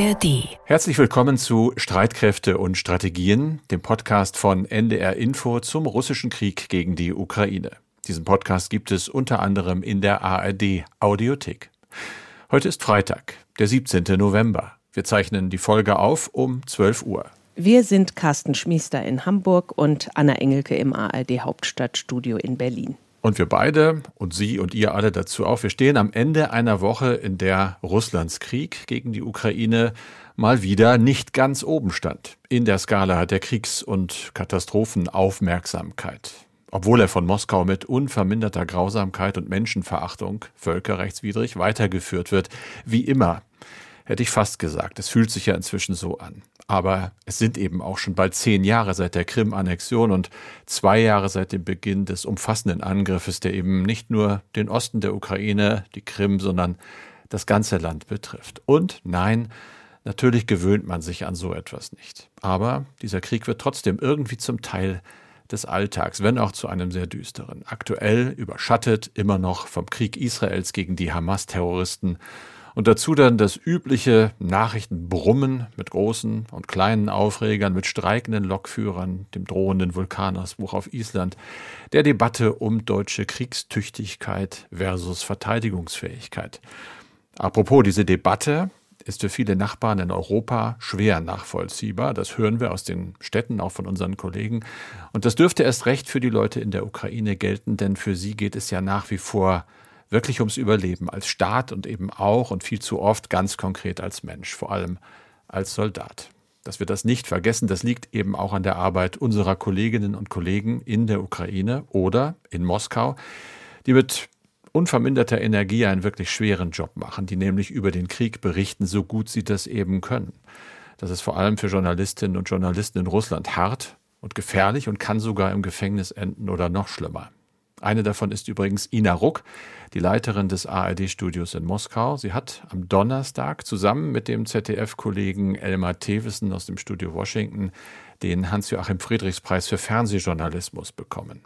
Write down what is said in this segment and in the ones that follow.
ARD. Herzlich willkommen zu Streitkräfte und Strategien, dem Podcast von NDR Info zum russischen Krieg gegen die Ukraine. Diesen Podcast gibt es unter anderem in der ARD Audiothek. Heute ist Freitag, der 17. November. Wir zeichnen die Folge auf um 12 Uhr. Wir sind Carsten Schmiester in Hamburg und Anna Engelke im ARD Hauptstadtstudio in Berlin. Und wir beide und Sie und ihr alle dazu auch, wir stehen am Ende einer Woche, in der Russlands Krieg gegen die Ukraine mal wieder nicht ganz oben stand. In der Skala der Kriegs- und Katastrophenaufmerksamkeit. Obwohl er von Moskau mit unverminderter Grausamkeit und Menschenverachtung völkerrechtswidrig weitergeführt wird, wie immer hätte ich fast gesagt. Es fühlt sich ja inzwischen so an. Aber es sind eben auch schon bald zehn Jahre seit der Krim-Annexion und zwei Jahre seit dem Beginn des umfassenden Angriffes, der eben nicht nur den Osten der Ukraine, die Krim, sondern das ganze Land betrifft. Und nein, natürlich gewöhnt man sich an so etwas nicht. Aber dieser Krieg wird trotzdem irgendwie zum Teil des Alltags, wenn auch zu einem sehr düsteren. Aktuell überschattet immer noch vom Krieg Israels gegen die Hamas-Terroristen und dazu dann das übliche Nachrichtenbrummen mit großen und kleinen Aufregern, mit streikenden Lokführern, dem drohenden Vulkanausbruch auf Island, der Debatte um deutsche Kriegstüchtigkeit versus Verteidigungsfähigkeit. Apropos diese Debatte, ist für viele Nachbarn in Europa schwer nachvollziehbar. Das hören wir aus den Städten, auch von unseren Kollegen. Und das dürfte erst recht für die Leute in der Ukraine gelten, denn für sie geht es ja nach wie vor wirklich ums Überleben als Staat und eben auch und viel zu oft ganz konkret als Mensch, vor allem als Soldat. Dass wir das nicht vergessen, das liegt eben auch an der Arbeit unserer Kolleginnen und Kollegen in der Ukraine oder in Moskau, die mit unverminderter Energie einen wirklich schweren Job machen, die nämlich über den Krieg berichten, so gut sie das eben können. Das ist vor allem für Journalistinnen und Journalisten in Russland hart und gefährlich und kann sogar im Gefängnis enden oder noch schlimmer. Eine davon ist übrigens Ina Ruck, die Leiterin des ARD-Studios in Moskau. Sie hat am Donnerstag zusammen mit dem ZDF-Kollegen Elmar Thewissen aus dem Studio Washington den Hans-Joachim Friedrichs-Preis für Fernsehjournalismus bekommen.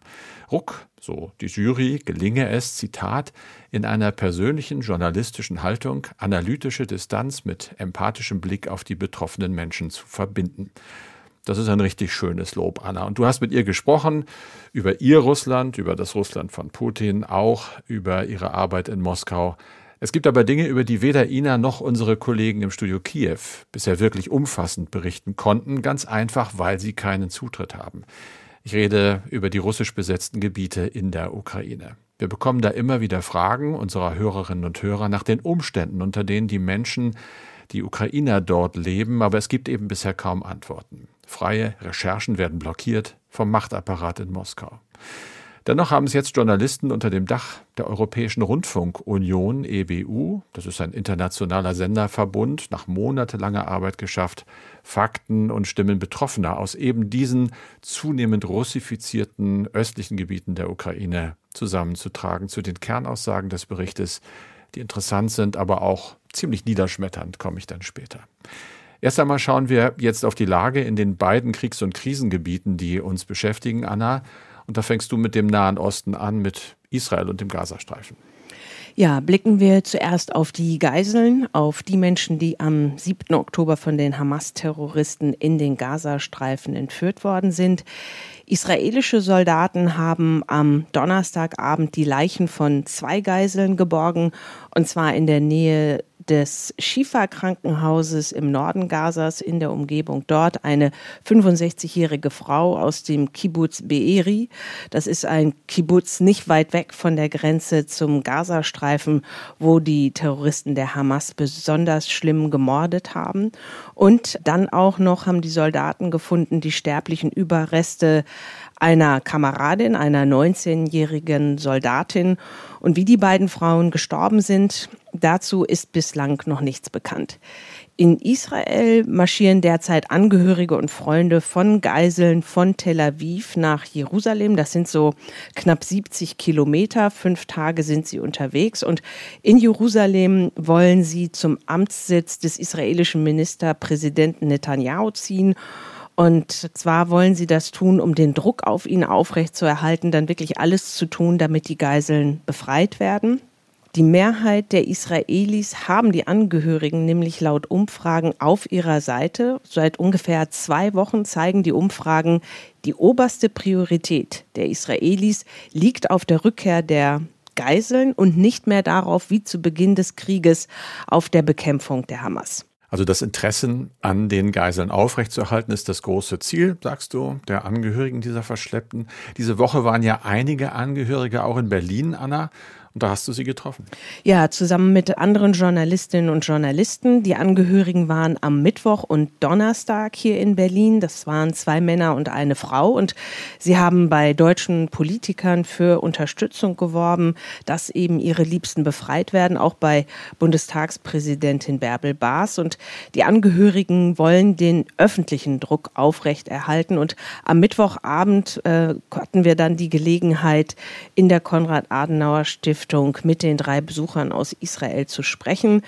Ruck, so die Jury, gelinge es, Zitat, in einer persönlichen journalistischen Haltung analytische Distanz mit empathischem Blick auf die betroffenen Menschen zu verbinden. Das ist ein richtig schönes Lob, Anna. Und du hast mit ihr gesprochen über ihr Russland, über das Russland von Putin, auch über ihre Arbeit in Moskau. Es gibt aber Dinge, über die weder Ina noch unsere Kollegen im Studio Kiew bisher wirklich umfassend berichten konnten, ganz einfach, weil sie keinen Zutritt haben. Ich rede über die russisch besetzten Gebiete in der Ukraine. Wir bekommen da immer wieder Fragen unserer Hörerinnen und Hörer nach den Umständen, unter denen die Menschen, die Ukrainer dort leben, aber es gibt eben bisher kaum Antworten. Freie Recherchen werden blockiert vom Machtapparat in Moskau. Dennoch haben es jetzt Journalisten unter dem Dach der Europäischen Rundfunkunion EBU, das ist ein internationaler Senderverbund, nach monatelanger Arbeit geschafft, Fakten und Stimmen Betroffener aus eben diesen zunehmend russifizierten östlichen Gebieten der Ukraine zusammenzutragen zu den Kernaussagen des Berichtes, die interessant sind, aber auch ziemlich niederschmetternd, komme ich dann später. Erst einmal schauen wir jetzt auf die Lage in den beiden Kriegs- und Krisengebieten, die uns beschäftigen, Anna. Und da fängst du mit dem Nahen Osten an, mit Israel und dem Gazastreifen. Ja, blicken wir zuerst auf die Geiseln, auf die Menschen, die am 7. Oktober von den Hamas-Terroristen in den Gazastreifen entführt worden sind. Israelische Soldaten haben am Donnerstagabend die Leichen von zwei Geiseln geborgen, und zwar in der Nähe des Shifa-Krankenhauses im Norden Gazas in der Umgebung dort eine 65-jährige Frau aus dem Kibbutz Be'eri. Das ist ein Kibbutz nicht weit weg von der Grenze zum Gazastreifen, wo die Terroristen der Hamas besonders schlimm gemordet haben. Und dann auch noch haben die Soldaten gefunden die sterblichen Überreste einer Kameradin, einer 19-jährigen Soldatin. Und wie die beiden Frauen gestorben sind, dazu ist bislang noch nichts bekannt. In Israel marschieren derzeit Angehörige und Freunde von Geiseln von Tel Aviv nach Jerusalem. Das sind so knapp 70 Kilometer. Fünf Tage sind sie unterwegs. Und in Jerusalem wollen sie zum Amtssitz des israelischen Ministerpräsidenten Netanyahu ziehen und zwar wollen sie das tun, um den Druck auf ihn aufrechtzuerhalten, dann wirklich alles zu tun, damit die Geiseln befreit werden. Die Mehrheit der Israelis haben die Angehörigen nämlich laut Umfragen auf ihrer Seite. Seit ungefähr zwei Wochen zeigen die Umfragen, die oberste Priorität der Israelis liegt auf der Rückkehr der Geiseln und nicht mehr darauf, wie zu Beginn des Krieges, auf der Bekämpfung der Hamas. Also das Interesse an den Geiseln aufrechtzuerhalten ist das große Ziel, sagst du, der Angehörigen dieser Verschleppten. Diese Woche waren ja einige Angehörige auch in Berlin, Anna. Und da hast du sie getroffen. Ja, zusammen mit anderen Journalistinnen und Journalisten. Die Angehörigen waren am Mittwoch und Donnerstag hier in Berlin. Das waren zwei Männer und eine Frau. Und sie haben bei deutschen Politikern für Unterstützung geworben, dass eben ihre Liebsten befreit werden, auch bei Bundestagspräsidentin Bärbel Baas. Und die Angehörigen wollen den öffentlichen Druck aufrechterhalten. Und am Mittwochabend äh, hatten wir dann die Gelegenheit, in der Konrad-Adenauer-Stiftung Stiftung mit den drei Besuchern aus Israel zu sprechen.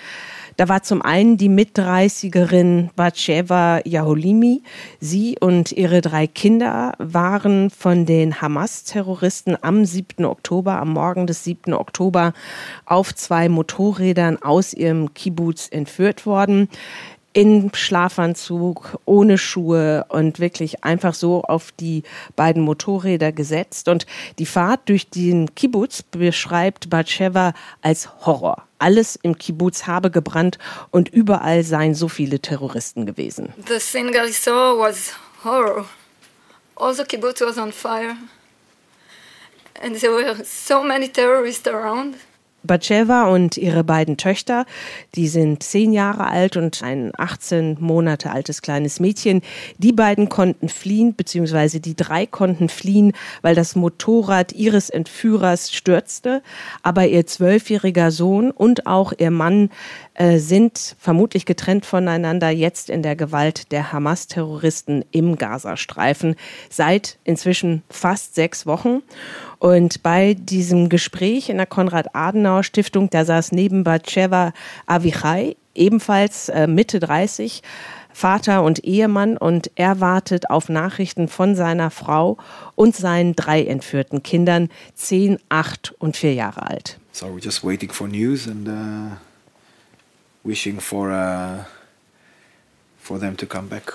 Da war zum einen die Mit-30erin Batsheva Yaholimi. Sie und ihre drei Kinder waren von den Hamas-Terroristen am 7. Oktober, am Morgen des 7. Oktober, auf zwei Motorrädern aus ihrem Kibbutz entführt worden in Schlafanzug, ohne Schuhe und wirklich einfach so auf die beiden Motorräder gesetzt. Und die Fahrt durch den Kibbutz beschreibt Batsheva als Horror. Alles im Kibbutz habe gebrannt und überall seien so viele Terroristen gewesen. The thing I saw was horror. All the kibbutz was on fire. And there were so many terrorists around. Batsheva und ihre beiden Töchter, die sind zehn Jahre alt und ein 18 Monate altes kleines Mädchen. Die beiden konnten fliehen, beziehungsweise die drei konnten fliehen, weil das Motorrad ihres Entführers stürzte. Aber ihr zwölfjähriger Sohn und auch ihr Mann äh, sind vermutlich getrennt voneinander jetzt in der Gewalt der Hamas-Terroristen im Gazastreifen seit inzwischen fast sechs Wochen. Und bei diesem Gespräch in der Konrad-Adenauer-Stiftung, da saß neben Batsheva Avichai, ebenfalls äh, Mitte 30, Vater und Ehemann und er wartet auf Nachrichten von seiner Frau und seinen drei entführten Kindern, zehn, acht und vier Jahre alt. So we're just waiting for news and uh, wishing for uh, for them to come back.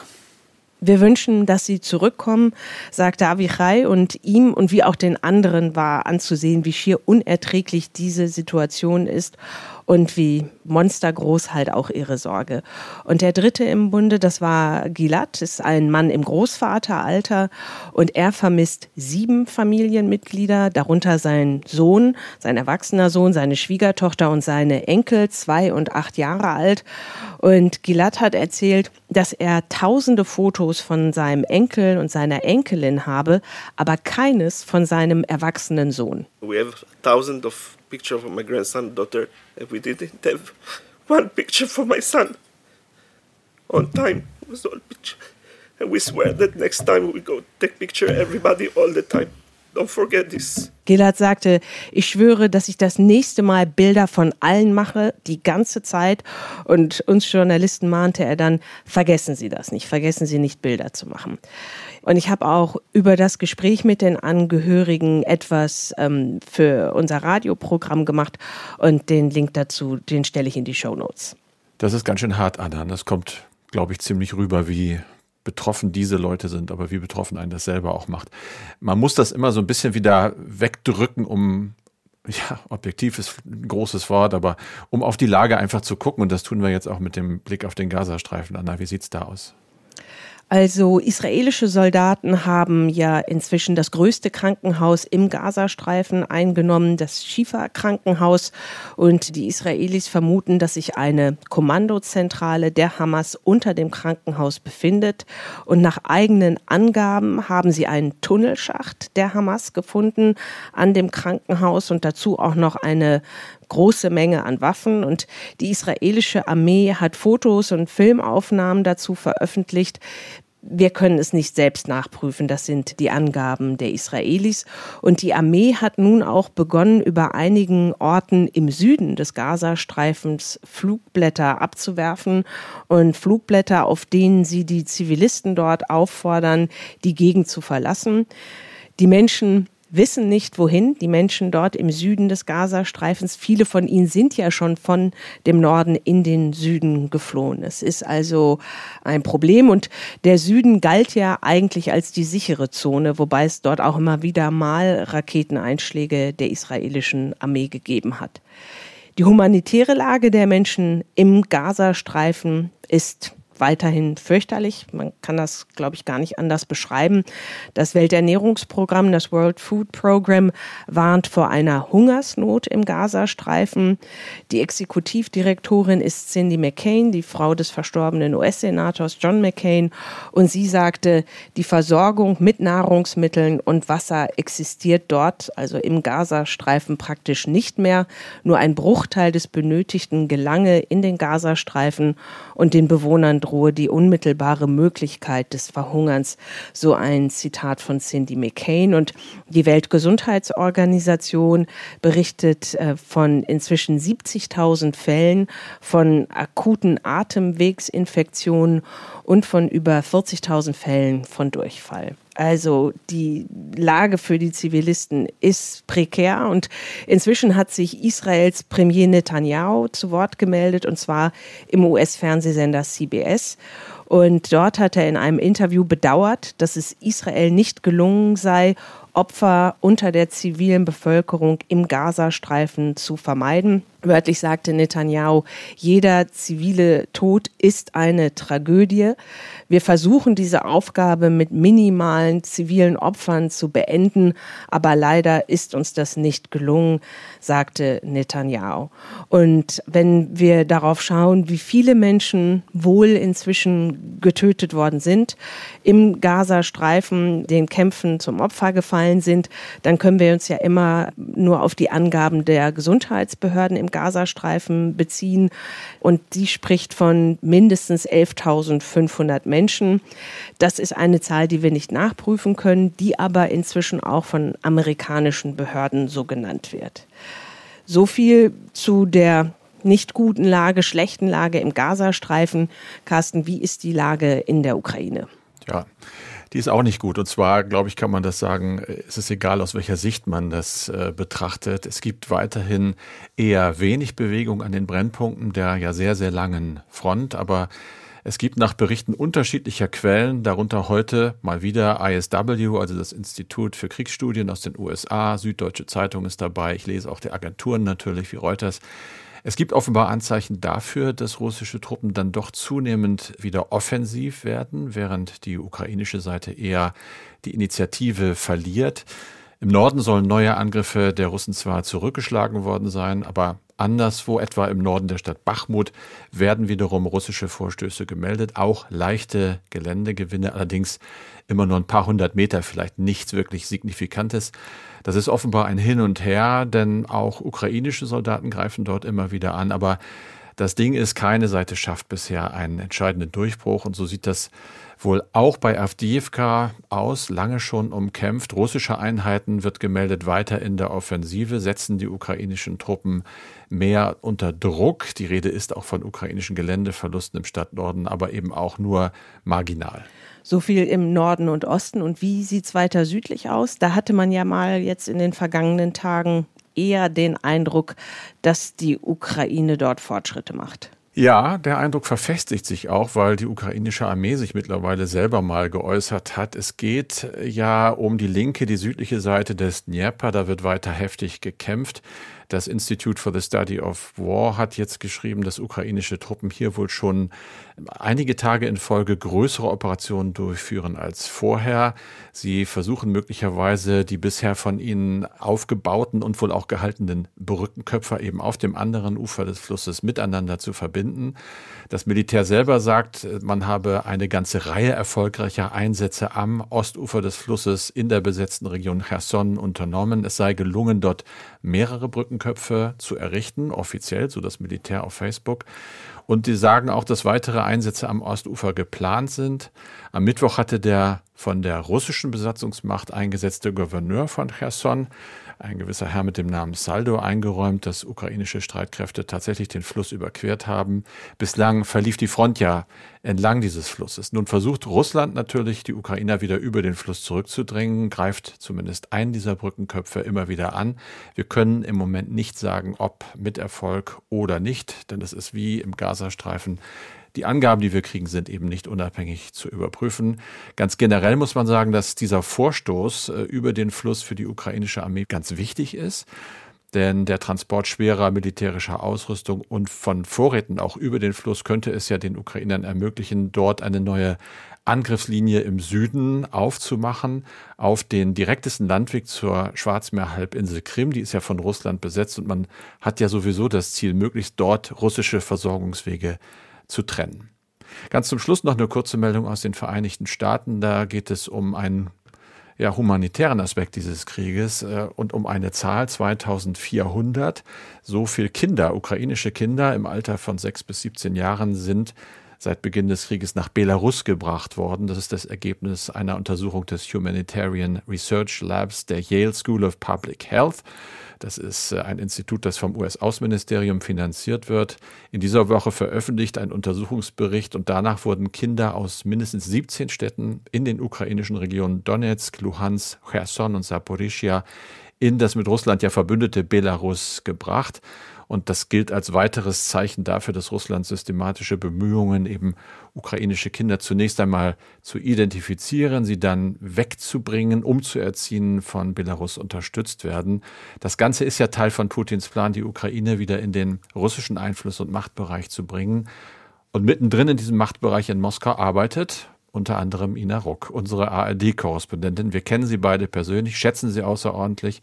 Wir wünschen, dass sie zurückkommen, sagte Avichai und ihm und wie auch den anderen war anzusehen, wie schier unerträglich diese Situation ist und wie monstergroß halt auch ihre Sorge. Und der dritte im Bunde, das war Gilad, ist ein Mann im Großvateralter und er vermisst sieben Familienmitglieder, darunter sein Sohn, sein erwachsener Sohn, seine Schwiegertochter und seine Enkel, zwei und acht Jahre alt. Und Gilad hat erzählt, dass er tausende Fotos von seinem Enkel und seiner Enkelin habe, aber keines von seinem erwachsenen Sohn. We have thousands of pictures of my grandson daughter, and we didn't have one picture for my son. On time was all picture, and we swear that next time we go take picture everybody all the time. Don't forget this. Gillard sagte, ich schwöre, dass ich das nächste Mal Bilder von allen mache, die ganze Zeit. Und uns Journalisten mahnte er dann, vergessen Sie das nicht, vergessen Sie nicht, Bilder zu machen. Und ich habe auch über das Gespräch mit den Angehörigen etwas ähm, für unser Radioprogramm gemacht und den Link dazu, den stelle ich in die Show Notes. Das ist ganz schön hart, Anna. Das kommt, glaube ich, ziemlich rüber, wie betroffen diese Leute sind, aber wie betroffen einen das selber auch macht. Man muss das immer so ein bisschen wieder wegdrücken, um ja, objektiv ist ein großes Wort, aber um auf die Lage einfach zu gucken, und das tun wir jetzt auch mit dem Blick auf den Gazastreifen. Anna, wie sieht's da aus? Also israelische Soldaten haben ja inzwischen das größte Krankenhaus im Gazastreifen eingenommen, das Shifa-Krankenhaus. Und die Israelis vermuten, dass sich eine Kommandozentrale der Hamas unter dem Krankenhaus befindet. Und nach eigenen Angaben haben sie einen Tunnelschacht der Hamas gefunden an dem Krankenhaus und dazu auch noch eine große Menge an Waffen und die israelische Armee hat Fotos und Filmaufnahmen dazu veröffentlicht. Wir können es nicht selbst nachprüfen, das sind die Angaben der Israelis. Und die Armee hat nun auch begonnen, über einigen Orten im Süden des Gazastreifens Flugblätter abzuwerfen und Flugblätter, auf denen sie die Zivilisten dort auffordern, die Gegend zu verlassen. Die Menschen wissen nicht, wohin. Die Menschen dort im Süden des Gazastreifens, viele von ihnen sind ja schon von dem Norden in den Süden geflohen. Es ist also ein Problem und der Süden galt ja eigentlich als die sichere Zone, wobei es dort auch immer wieder mal Raketeneinschläge der israelischen Armee gegeben hat. Die humanitäre Lage der Menschen im Gazastreifen ist weiterhin fürchterlich. Man kann das, glaube ich, gar nicht anders beschreiben. Das Welternährungsprogramm, das World Food Program, warnt vor einer Hungersnot im Gazastreifen. Die Exekutivdirektorin ist Cindy McCain, die Frau des verstorbenen US-Senators John McCain. Und sie sagte, die Versorgung mit Nahrungsmitteln und Wasser existiert dort, also im Gazastreifen praktisch nicht mehr. Nur ein Bruchteil des Benötigten gelange in den Gazastreifen und den Bewohnern drohe die unmittelbare Möglichkeit des Verhungerns. So ein Zitat von Cindy McCain. Und die Weltgesundheitsorganisation berichtet äh, von inzwischen 70.000 Fällen von akuten Atemwegsinfektionen und von über 40.000 Fällen von Durchfall. Also die Lage für die Zivilisten ist prekär und inzwischen hat sich Israels Premier Netanyahu zu Wort gemeldet und zwar im US-Fernsehsender CBS. Und dort hat er in einem Interview bedauert, dass es Israel nicht gelungen sei, Opfer unter der zivilen Bevölkerung im Gazastreifen zu vermeiden. Wörtlich sagte Netanyahu, jeder zivile Tod ist eine Tragödie. Wir versuchen diese Aufgabe mit minimalen zivilen Opfern zu beenden, aber leider ist uns das nicht gelungen, sagte Netanyahu. Und wenn wir darauf schauen, wie viele Menschen wohl inzwischen getötet worden sind, im Gazastreifen den Kämpfen zum Opfer gefallen sind, dann können wir uns ja immer nur auf die Angaben der Gesundheitsbehörden im Gazastreifen beziehen. Und die spricht von mindestens 11.500 Menschen. Das ist eine Zahl, die wir nicht nachprüfen können, die aber inzwischen auch von amerikanischen Behörden so genannt wird. So viel zu der nicht guten Lage, schlechten Lage im Gazastreifen. Carsten, wie ist die Lage in der Ukraine? Ja, die ist auch nicht gut. Und zwar, glaube ich, kann man das sagen, es ist egal, aus welcher Sicht man das äh, betrachtet. Es gibt weiterhin eher wenig Bewegung an den Brennpunkten der ja sehr, sehr langen Front. Aber es gibt nach Berichten unterschiedlicher Quellen, darunter heute mal wieder ISW, also das Institut für Kriegsstudien aus den USA, Süddeutsche Zeitung ist dabei, ich lese auch die Agenturen natürlich wie Reuters. Es gibt offenbar Anzeichen dafür, dass russische Truppen dann doch zunehmend wieder offensiv werden, während die ukrainische Seite eher die Initiative verliert. Im Norden sollen neue Angriffe der Russen zwar zurückgeschlagen worden sein, aber Anderswo, etwa im Norden der Stadt Bachmut, werden wiederum russische Vorstöße gemeldet. Auch leichte Geländegewinne, allerdings immer nur ein paar hundert Meter, vielleicht nichts wirklich Signifikantes. Das ist offenbar ein Hin und Her, denn auch ukrainische Soldaten greifen dort immer wieder an. Aber das Ding ist, keine Seite schafft bisher einen entscheidenden Durchbruch und so sieht das wohl auch bei Avdiivka aus, lange schon umkämpft. Russische Einheiten wird gemeldet weiter in der Offensive, setzen die ukrainischen Truppen mehr unter Druck. Die Rede ist auch von ukrainischen Geländeverlusten im Stadtnorden, aber eben auch nur marginal. So viel im Norden und Osten. Und wie sieht es weiter südlich aus? Da hatte man ja mal jetzt in den vergangenen Tagen eher den Eindruck, dass die Ukraine dort Fortschritte macht. Ja, der Eindruck verfestigt sich auch, weil die ukrainische Armee sich mittlerweile selber mal geäußert hat. Es geht ja um die linke, die südliche Seite des Dnieper. Da wird weiter heftig gekämpft. Das Institute for the Study of War hat jetzt geschrieben, dass ukrainische Truppen hier wohl schon einige Tage in Folge größere Operationen durchführen als vorher. Sie versuchen möglicherweise die bisher von ihnen aufgebauten und wohl auch gehaltenen Brückenköpfer eben auf dem anderen Ufer des Flusses miteinander zu verbinden. Das Militär selber sagt, man habe eine ganze Reihe erfolgreicher Einsätze am Ostufer des Flusses in der besetzten Region Cherson unternommen. Es sei gelungen, dort mehrere Brückenköpfe zu errichten, offiziell, so das Militär auf Facebook. Und die sagen auch, dass weitere Einsätze am Ostufer geplant sind. Am Mittwoch hatte der von der russischen Besatzungsmacht eingesetzte Gouverneur von Cherson ein gewisser Herr mit dem Namen Saldo eingeräumt, dass ukrainische Streitkräfte tatsächlich den Fluss überquert haben. Bislang verlief die Front ja entlang dieses Flusses. Nun versucht Russland natürlich, die Ukrainer wieder über den Fluss zurückzudrängen, greift zumindest einen dieser Brückenköpfe immer wieder an. Wir können im Moment nicht sagen, ob mit Erfolg oder nicht, denn es ist wie im Gazastreifen die Angaben, die wir kriegen, sind eben nicht unabhängig zu überprüfen. Ganz generell muss man sagen, dass dieser Vorstoß äh, über den Fluss für die ukrainische Armee ganz wichtig ist. Denn der Transport schwerer militärischer Ausrüstung und von Vorräten auch über den Fluss könnte es ja den Ukrainern ermöglichen, dort eine neue Angriffslinie im Süden aufzumachen auf den direktesten Landweg zur Schwarzmeerhalbinsel Krim. Die ist ja von Russland besetzt und man hat ja sowieso das Ziel, möglichst dort russische Versorgungswege zu trennen. Ganz zum Schluss noch eine kurze Meldung aus den Vereinigten Staaten. Da geht es um einen ja, humanitären Aspekt dieses Krieges äh, und um eine Zahl 2400. So viele Kinder, ukrainische Kinder im Alter von 6 bis 17 Jahren sind seit Beginn des Krieges nach Belarus gebracht worden. Das ist das Ergebnis einer Untersuchung des Humanitarian Research Labs der Yale School of Public Health. Das ist äh, ein Institut, das vom US-Außenministerium finanziert wird. In dieser Woche veröffentlicht ein Untersuchungsbericht und danach wurden Kinder aus mindestens 17 Städten in den ukrainischen Regionen Donetsk, Luhansk, Cherson und Saporischia in das mit Russland ja verbündete Belarus gebracht. Und das gilt als weiteres Zeichen dafür, dass Russland systematische Bemühungen, eben ukrainische Kinder zunächst einmal zu identifizieren, sie dann wegzubringen, umzuerziehen, von Belarus unterstützt werden. Das Ganze ist ja Teil von Putins Plan, die Ukraine wieder in den russischen Einfluss- und Machtbereich zu bringen. Und mittendrin in diesem Machtbereich in Moskau arbeitet unter anderem Ina Ruck, unsere ARD-Korrespondentin. Wir kennen sie beide persönlich, schätzen sie außerordentlich.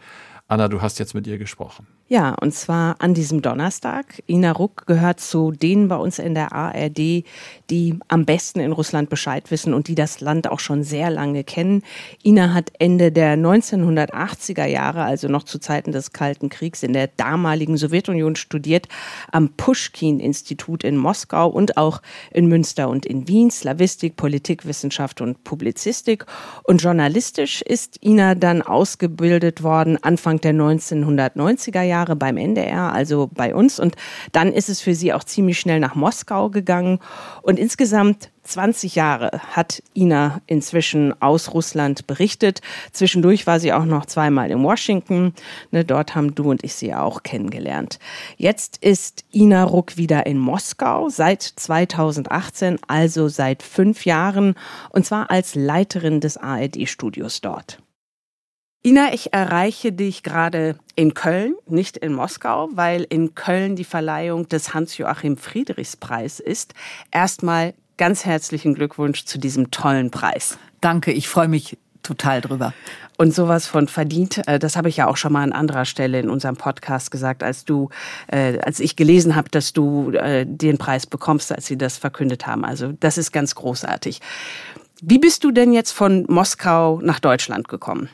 Anna, du hast jetzt mit ihr gesprochen. Ja, und zwar an diesem Donnerstag. Ina Ruck gehört zu denen bei uns in der ARD, die am besten in Russland Bescheid wissen und die das Land auch schon sehr lange kennen. Ina hat Ende der 1980er Jahre, also noch zu Zeiten des Kalten Kriegs, in der damaligen Sowjetunion studiert, am Pushkin-Institut in Moskau und auch in Münster und in Wien, Slavistik, Politikwissenschaft und Publizistik. Und journalistisch ist Ina dann ausgebildet worden Anfang der 1990er Jahre Jahre beim NDR, also bei uns. Und dann ist es für sie auch ziemlich schnell nach Moskau gegangen. Und insgesamt 20 Jahre hat Ina inzwischen aus Russland berichtet. Zwischendurch war sie auch noch zweimal in Washington. Ne, dort haben du und ich sie auch kennengelernt. Jetzt ist Ina Ruck wieder in Moskau seit 2018, also seit fünf Jahren, und zwar als Leiterin des ARD-Studios dort. Ina, ich erreiche dich gerade in Köln, nicht in Moskau, weil in Köln die Verleihung des Hans-Joachim Friedrichs-Preis ist. Erstmal ganz herzlichen Glückwunsch zu diesem tollen Preis. Danke, ich freue mich total drüber. Und sowas von verdient, äh, das habe ich ja auch schon mal an anderer Stelle in unserem Podcast gesagt, als du, äh, als ich gelesen habe, dass du äh, den Preis bekommst, als sie das verkündet haben. Also das ist ganz großartig. Wie bist du denn jetzt von Moskau nach Deutschland gekommen?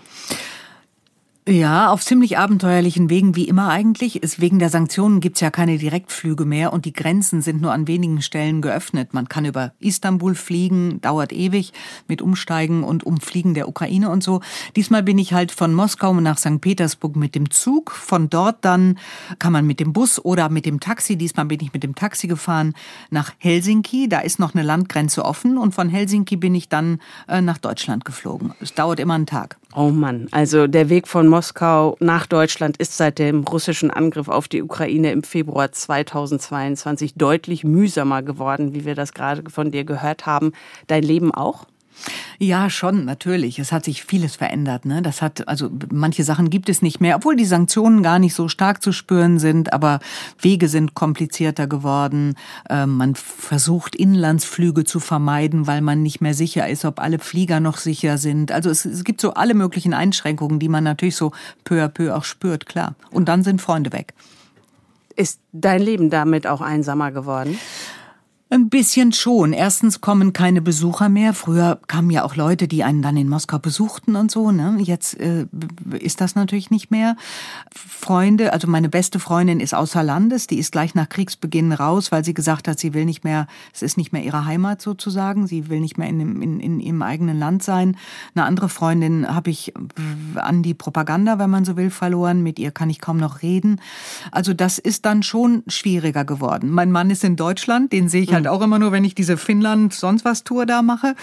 Ja, auf ziemlich abenteuerlichen Wegen wie immer eigentlich. Ist wegen der Sanktionen gibt's ja keine Direktflüge mehr und die Grenzen sind nur an wenigen Stellen geöffnet. Man kann über Istanbul fliegen, dauert ewig mit Umsteigen und Umfliegen der Ukraine und so. Diesmal bin ich halt von Moskau nach St. Petersburg mit dem Zug. Von dort dann kann man mit dem Bus oder mit dem Taxi, diesmal bin ich mit dem Taxi gefahren, nach Helsinki. Da ist noch eine Landgrenze offen und von Helsinki bin ich dann äh, nach Deutschland geflogen. Es dauert immer einen Tag. Oh Mann, also der Weg von Moskau nach Deutschland ist seit dem russischen Angriff auf die Ukraine im Februar 2022 deutlich mühsamer geworden, wie wir das gerade von dir gehört haben. Dein Leben auch? Ja, schon, natürlich. Es hat sich vieles verändert. Ne? Das hat, also manche Sachen gibt es nicht mehr, obwohl die Sanktionen gar nicht so stark zu spüren sind, aber Wege sind komplizierter geworden. Ähm, man versucht Inlandsflüge zu vermeiden, weil man nicht mehr sicher ist, ob alle Flieger noch sicher sind. Also es, es gibt so alle möglichen Einschränkungen, die man natürlich so peu à peu auch spürt, klar. Und dann sind Freunde weg. Ist dein Leben damit auch einsamer geworden? Ein bisschen schon. Erstens kommen keine Besucher mehr. Früher kamen ja auch Leute, die einen dann in Moskau besuchten und so. Ne? Jetzt äh, ist das natürlich nicht mehr. Freunde, also meine beste Freundin ist außer Landes. Die ist gleich nach Kriegsbeginn raus, weil sie gesagt hat, sie will nicht mehr, es ist nicht mehr ihre Heimat sozusagen. Sie will nicht mehr in, in, in ihrem eigenen Land sein. Eine andere Freundin habe ich an die Propaganda, wenn man so will, verloren. Mit ihr kann ich kaum noch reden. Also das ist dann schon schwieriger geworden. Mein Mann ist in Deutschland, den sehe ich halt halt auch immer nur, wenn ich diese Finnland sonst was Tour da mache.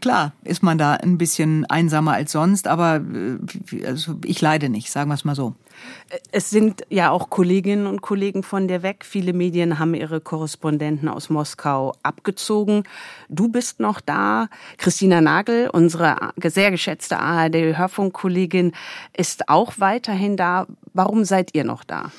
Klar, ist man da ein bisschen einsamer als sonst, aber äh, also ich leide nicht, sagen wir es mal so. Es sind ja auch Kolleginnen und Kollegen von dir weg. Viele Medien haben ihre Korrespondenten aus Moskau abgezogen. Du bist noch da. Christina Nagel, unsere sehr geschätzte ARD-Hörfunkkollegin, ist auch weiterhin da. Warum seid ihr noch da?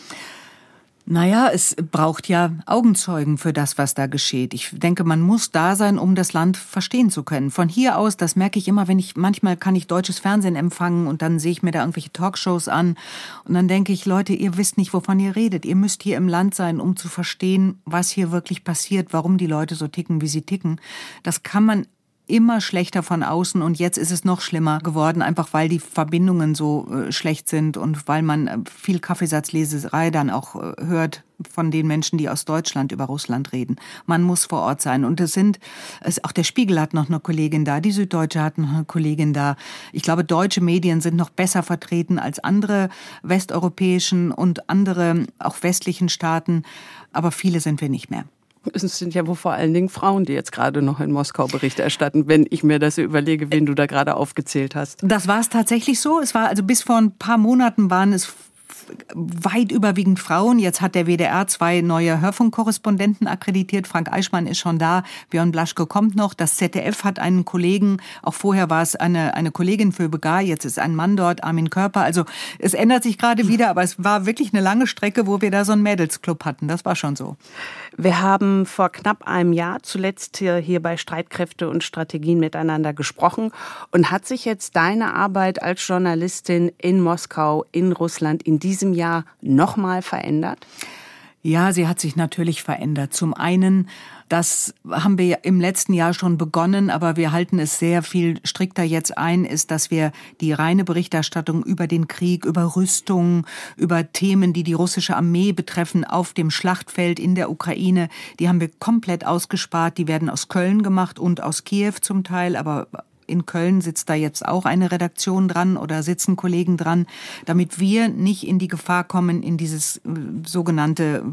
Naja, es braucht ja Augenzeugen für das, was da geschieht. Ich denke, man muss da sein, um das Land verstehen zu können. Von hier aus, das merke ich immer, wenn ich, manchmal kann ich deutsches Fernsehen empfangen und dann sehe ich mir da irgendwelche Talkshows an und dann denke ich, Leute, ihr wisst nicht, wovon ihr redet. Ihr müsst hier im Land sein, um zu verstehen, was hier wirklich passiert, warum die Leute so ticken, wie sie ticken. Das kann man immer schlechter von außen und jetzt ist es noch schlimmer geworden, einfach weil die Verbindungen so äh, schlecht sind und weil man äh, viel Kaffeesatzleserei dann auch äh, hört von den Menschen, die aus Deutschland über Russland reden. Man muss vor Ort sein. Und es sind, es, auch der Spiegel hat noch eine Kollegin da, die Süddeutsche hat noch eine Kollegin da. Ich glaube, deutsche Medien sind noch besser vertreten als andere westeuropäischen und andere auch westlichen Staaten. Aber viele sind wir nicht mehr. Es sind ja wohl vor allen Dingen Frauen, die jetzt gerade noch in Moskau Bericht erstatten, wenn ich mir das überlege, wen du da gerade aufgezählt hast. Das war es tatsächlich so. Es war also bis vor ein paar Monaten waren es weit überwiegend Frauen. Jetzt hat der WDR zwei neue Hörfunkkorrespondenten akkreditiert. Frank Eichmann ist schon da. Björn Blaschke kommt noch. Das ZDF hat einen Kollegen. Auch vorher war es eine, eine Kollegin für Begar. Jetzt ist ein Mann dort, Armin Körper. Also es ändert sich gerade wieder. Aber es war wirklich eine lange Strecke, wo wir da so einen Mädelsclub hatten. Das war schon so. Wir haben vor knapp einem Jahr zuletzt hier, hier bei Streitkräfte und Strategien miteinander gesprochen. Und hat sich jetzt deine Arbeit als Journalistin in Moskau, in Russland, in diesem Jahr nochmal verändert? Ja, sie hat sich natürlich verändert. Zum einen, das haben wir im letzten Jahr schon begonnen, aber wir halten es sehr viel strikter jetzt ein, ist, dass wir die reine Berichterstattung über den Krieg, über Rüstung, über Themen, die die russische Armee betreffen, auf dem Schlachtfeld in der Ukraine, die haben wir komplett ausgespart. Die werden aus Köln gemacht und aus Kiew zum Teil, aber in Köln sitzt da jetzt auch eine Redaktion dran oder sitzen Kollegen dran, damit wir nicht in die Gefahr kommen, in dieses äh, sogenannte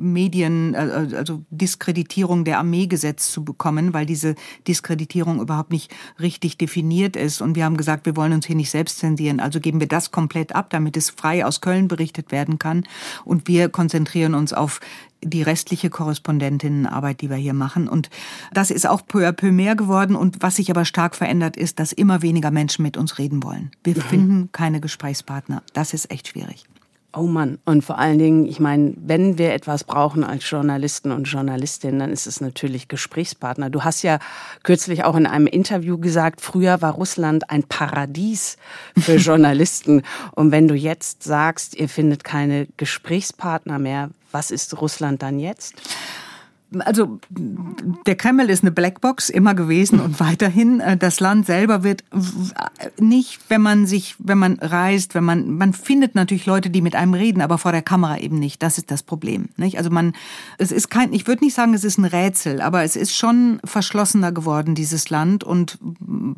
Medien, äh, also Diskreditierung der Armeegesetz zu bekommen, weil diese Diskreditierung überhaupt nicht richtig definiert ist. Und wir haben gesagt, wir wollen uns hier nicht selbst zensieren. Also geben wir das komplett ab, damit es frei aus Köln berichtet werden kann. Und wir konzentrieren uns auf die restliche Korrespondentinnenarbeit, die wir hier machen. Und das ist auch peu à peu mehr geworden. Und was sich aber stark verändert, ist, dass immer weniger Menschen mit uns reden wollen. Wir mhm. finden keine Gesprächspartner. Das ist echt schwierig. Oh Mann, und vor allen Dingen, ich meine, wenn wir etwas brauchen als Journalisten und Journalistinnen, dann ist es natürlich Gesprächspartner. Du hast ja kürzlich auch in einem Interview gesagt, früher war Russland ein Paradies für Journalisten. und wenn du jetzt sagst, ihr findet keine Gesprächspartner mehr, was ist Russland dann jetzt? Also der Kreml ist eine Blackbox immer gewesen und weiterhin. Äh, das Land selber wird nicht, wenn man sich, wenn man reist, wenn man, man findet natürlich Leute, die mit einem reden, aber vor der Kamera eben nicht. Das ist das Problem. Nicht? Also man, es ist kein, ich würde nicht sagen, es ist ein Rätsel, aber es ist schon verschlossener geworden, dieses Land. Und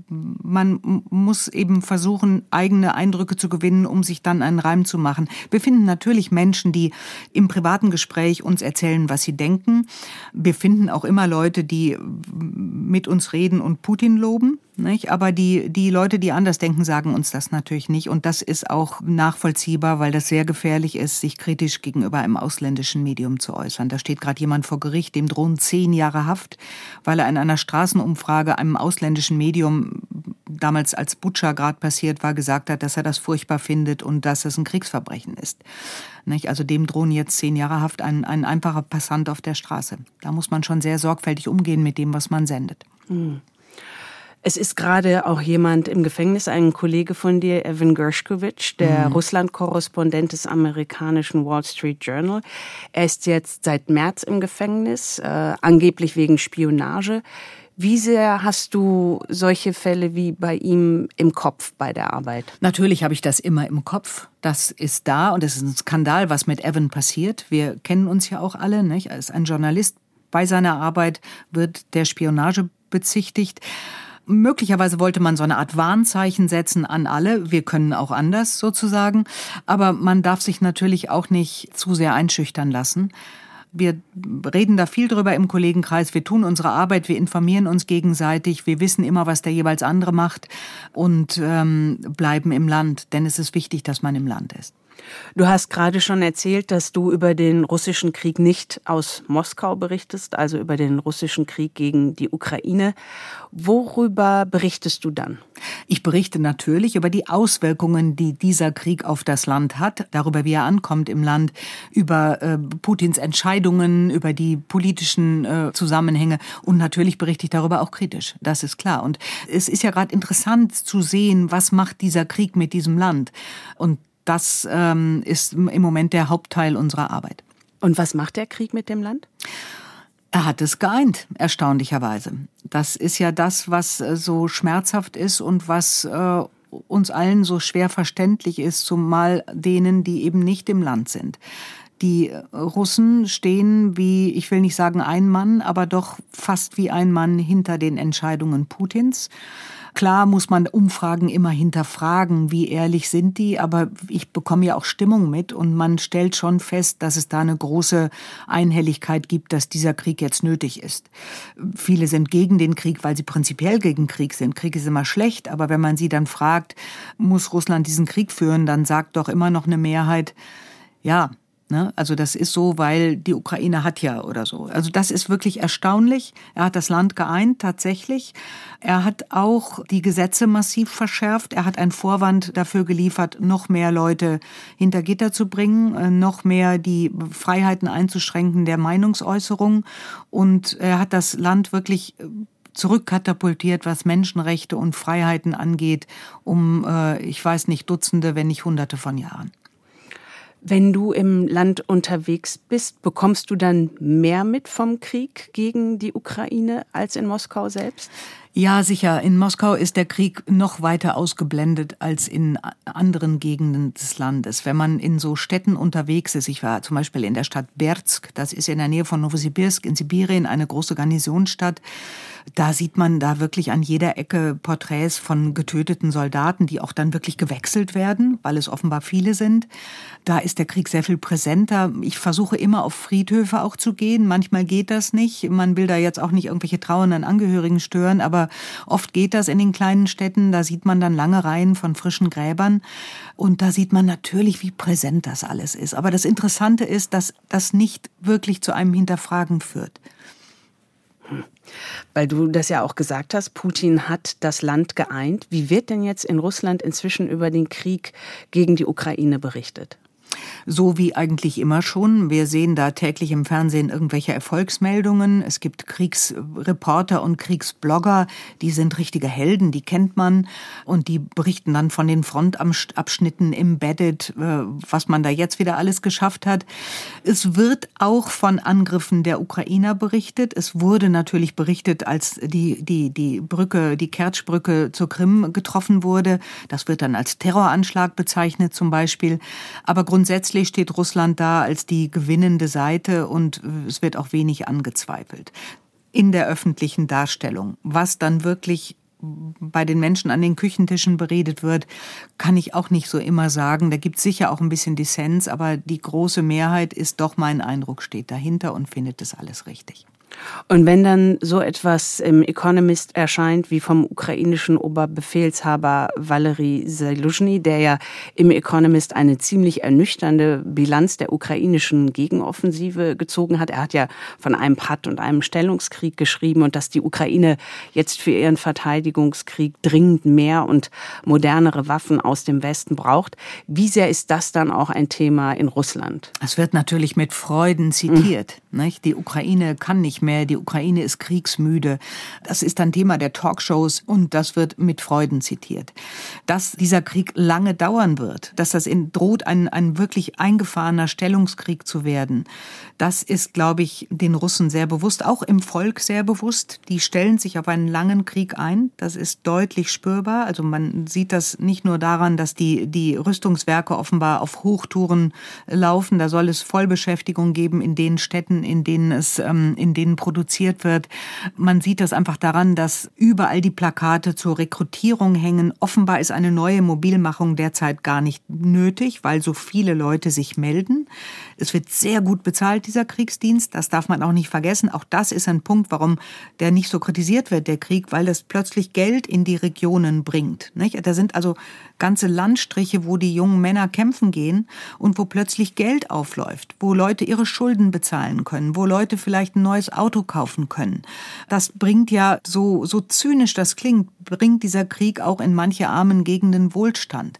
man muss eben versuchen, eigene Eindrücke zu gewinnen, um sich dann einen Reim zu machen. Wir finden natürlich Menschen, die im privaten Gespräch uns erzählen, was sie denken. Wir finden auch immer Leute, die mit uns reden und Putin loben. Nicht? Aber die, die Leute, die anders denken, sagen uns das natürlich nicht. Und das ist auch nachvollziehbar, weil das sehr gefährlich ist, sich kritisch gegenüber einem ausländischen Medium zu äußern. Da steht gerade jemand vor Gericht, dem drohen zehn Jahre Haft, weil er in einer Straßenumfrage einem ausländischen Medium, damals als Butcher gerade passiert war, gesagt hat, dass er das furchtbar findet und dass es ein Kriegsverbrechen ist. Nicht? Also dem drohen jetzt zehn Jahre Haft ein, ein einfacher Passant auf der Straße. Da muss man schon sehr sorgfältig umgehen mit dem, was man sendet. Mhm. Es ist gerade auch jemand im Gefängnis, ein Kollege von dir, Evan Gershkovich, der mhm. Russland-Korrespondent des amerikanischen Wall Street Journal. Er ist jetzt seit März im Gefängnis, äh, angeblich wegen Spionage. Wie sehr hast du solche Fälle wie bei ihm im Kopf bei der Arbeit? Natürlich habe ich das immer im Kopf. Das ist da und es ist ein Skandal, was mit Evan passiert. Wir kennen uns ja auch alle. Nicht? Als ein Journalist bei seiner Arbeit wird der Spionage bezichtigt. Möglicherweise wollte man so eine Art Warnzeichen setzen an alle. Wir können auch anders sozusagen. Aber man darf sich natürlich auch nicht zu sehr einschüchtern lassen. Wir reden da viel drüber im Kollegenkreis. Wir tun unsere Arbeit, wir informieren uns gegenseitig, wir wissen immer, was der jeweils andere macht und ähm, bleiben im Land, denn es ist wichtig, dass man im Land ist. Du hast gerade schon erzählt, dass du über den russischen Krieg nicht aus Moskau berichtest, also über den russischen Krieg gegen die Ukraine. Worüber berichtest du dann? Ich berichte natürlich über die Auswirkungen, die dieser Krieg auf das Land hat, darüber, wie er ankommt im Land, über äh, Putins Entscheidungen, über die politischen äh, Zusammenhänge und natürlich berichte ich darüber auch kritisch. Das ist klar. Und es ist ja gerade interessant zu sehen, was macht dieser Krieg mit diesem Land. Und das ähm, ist im Moment der Hauptteil unserer Arbeit. Und was macht der Krieg mit dem Land? Er hat es geeint, erstaunlicherweise. Das ist ja das, was äh, so schmerzhaft ist und was äh, uns allen so schwer verständlich ist, zumal denen, die eben nicht im Land sind. Die Russen stehen wie, ich will nicht sagen ein Mann, aber doch fast wie ein Mann hinter den Entscheidungen Putins. Klar muss man Umfragen immer hinterfragen, wie ehrlich sind die, aber ich bekomme ja auch Stimmung mit und man stellt schon fest, dass es da eine große Einhelligkeit gibt, dass dieser Krieg jetzt nötig ist. Viele sind gegen den Krieg, weil sie prinzipiell gegen Krieg sind. Krieg ist immer schlecht, aber wenn man sie dann fragt, muss Russland diesen Krieg führen, dann sagt doch immer noch eine Mehrheit, ja, Ne? Also das ist so, weil die Ukraine hat ja oder so. Also das ist wirklich erstaunlich. Er hat das Land geeint, tatsächlich. Er hat auch die Gesetze massiv verschärft. Er hat einen Vorwand dafür geliefert, noch mehr Leute hinter Gitter zu bringen, äh, noch mehr die Freiheiten einzuschränken der Meinungsäußerung. Und er hat das Land wirklich äh, zurückkatapultiert, was Menschenrechte und Freiheiten angeht, um, äh, ich weiß nicht, Dutzende, wenn nicht Hunderte von Jahren. Wenn du im Land unterwegs bist, bekommst du dann mehr mit vom Krieg gegen die Ukraine als in Moskau selbst? Ja, sicher. In Moskau ist der Krieg noch weiter ausgeblendet als in anderen Gegenden des Landes. Wenn man in so Städten unterwegs ist, ich war zum Beispiel in der Stadt Berzk, das ist in der Nähe von Novosibirsk in Sibirien, eine große Garnisonsstadt, da sieht man da wirklich an jeder Ecke Porträts von getöteten Soldaten, die auch dann wirklich gewechselt werden, weil es offenbar viele sind. Da ist der Krieg sehr viel präsenter. Ich versuche immer auf Friedhöfe auch zu gehen. Manchmal geht das nicht. Man will da jetzt auch nicht irgendwelche trauernden Angehörigen stören, aber oft geht das in den kleinen Städten. Da sieht man dann lange Reihen von frischen Gräbern. Und da sieht man natürlich, wie präsent das alles ist. Aber das Interessante ist, dass das nicht wirklich zu einem Hinterfragen führt. Weil du das ja auch gesagt hast, Putin hat das Land geeint. Wie wird denn jetzt in Russland inzwischen über den Krieg gegen die Ukraine berichtet? So wie eigentlich immer schon. Wir sehen da täglich im Fernsehen irgendwelche Erfolgsmeldungen. Es gibt Kriegsreporter und Kriegsblogger, die sind richtige Helden, die kennt man und die berichten dann von den Frontabschnitten embedded, äh, was man da jetzt wieder alles geschafft hat. Es wird auch von Angriffen der Ukrainer berichtet. Es wurde natürlich berichtet, als die, die, die Brücke, die Kertschbrücke zur Krim getroffen wurde. Das wird dann als Terroranschlag bezeichnet zum Beispiel. Aber grundsätzlich steht Russland da als die gewinnende Seite und äh, es wird auch wenig angezweifelt in der öffentlichen Darstellung. Was dann wirklich bei den Menschen an den Küchentischen beredet wird, kann ich auch nicht so immer sagen. Da gibt es sicher auch ein bisschen Dissens, aber die große Mehrheit ist doch mein Eindruck, steht dahinter und findet das alles richtig. Und wenn dann so etwas im Economist erscheint wie vom ukrainischen Oberbefehlshaber Valery Zeluzhny, der ja im Economist eine ziemlich ernüchternde Bilanz der ukrainischen Gegenoffensive gezogen hat. Er hat ja von einem Patt und einem Stellungskrieg geschrieben und dass die Ukraine jetzt für ihren Verteidigungskrieg dringend mehr und modernere Waffen aus dem Westen braucht. Wie sehr ist das dann auch ein Thema in Russland? Es wird natürlich mit Freuden zitiert. Mhm. Die Ukraine kann nicht mehr, die Ukraine ist kriegsmüde. Das ist ein Thema der Talkshows und das wird mit Freuden zitiert. Dass dieser Krieg lange dauern wird, dass das in, droht, ein, ein wirklich eingefahrener Stellungskrieg zu werden, das ist, glaube ich, den Russen sehr bewusst, auch im Volk sehr bewusst. Die stellen sich auf einen langen Krieg ein. Das ist deutlich spürbar. Also man sieht das nicht nur daran, dass die, die Rüstungswerke offenbar auf Hochtouren laufen. Da soll es Vollbeschäftigung geben in den Städten, in denen es, ähm, in denen produziert wird. Man sieht das einfach daran, dass überall die Plakate zur Rekrutierung hängen. Offenbar ist eine neue Mobilmachung derzeit gar nicht nötig, weil so viele Leute sich melden. Es wird sehr gut bezahlt, dieser Kriegsdienst. Das darf man auch nicht vergessen. Auch das ist ein Punkt, warum der nicht so kritisiert wird, der Krieg, weil das plötzlich Geld in die Regionen bringt. Da sind also ganze Landstriche, wo die jungen Männer kämpfen gehen und wo plötzlich Geld aufläuft, wo Leute ihre Schulden bezahlen können, wo Leute vielleicht ein neues Auto kaufen können. Das bringt ja, so, so zynisch das klingt, bringt dieser Krieg auch in manche armen Gegenden Wohlstand.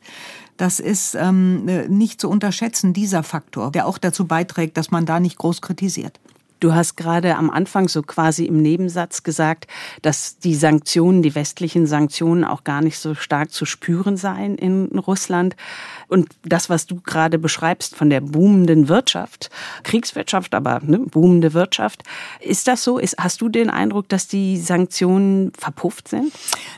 Das ist ähm, nicht zu unterschätzen, dieser Faktor, der auch dazu beiträgt, dass man da nicht groß kritisiert. Du hast gerade am Anfang so quasi im Nebensatz gesagt, dass die Sanktionen, die westlichen Sanktionen auch gar nicht so stark zu spüren seien in Russland. Und das, was du gerade beschreibst von der boomenden Wirtschaft, Kriegswirtschaft, aber ne, boomende Wirtschaft, ist das so? Ist, hast du den Eindruck, dass die Sanktionen verpufft sind?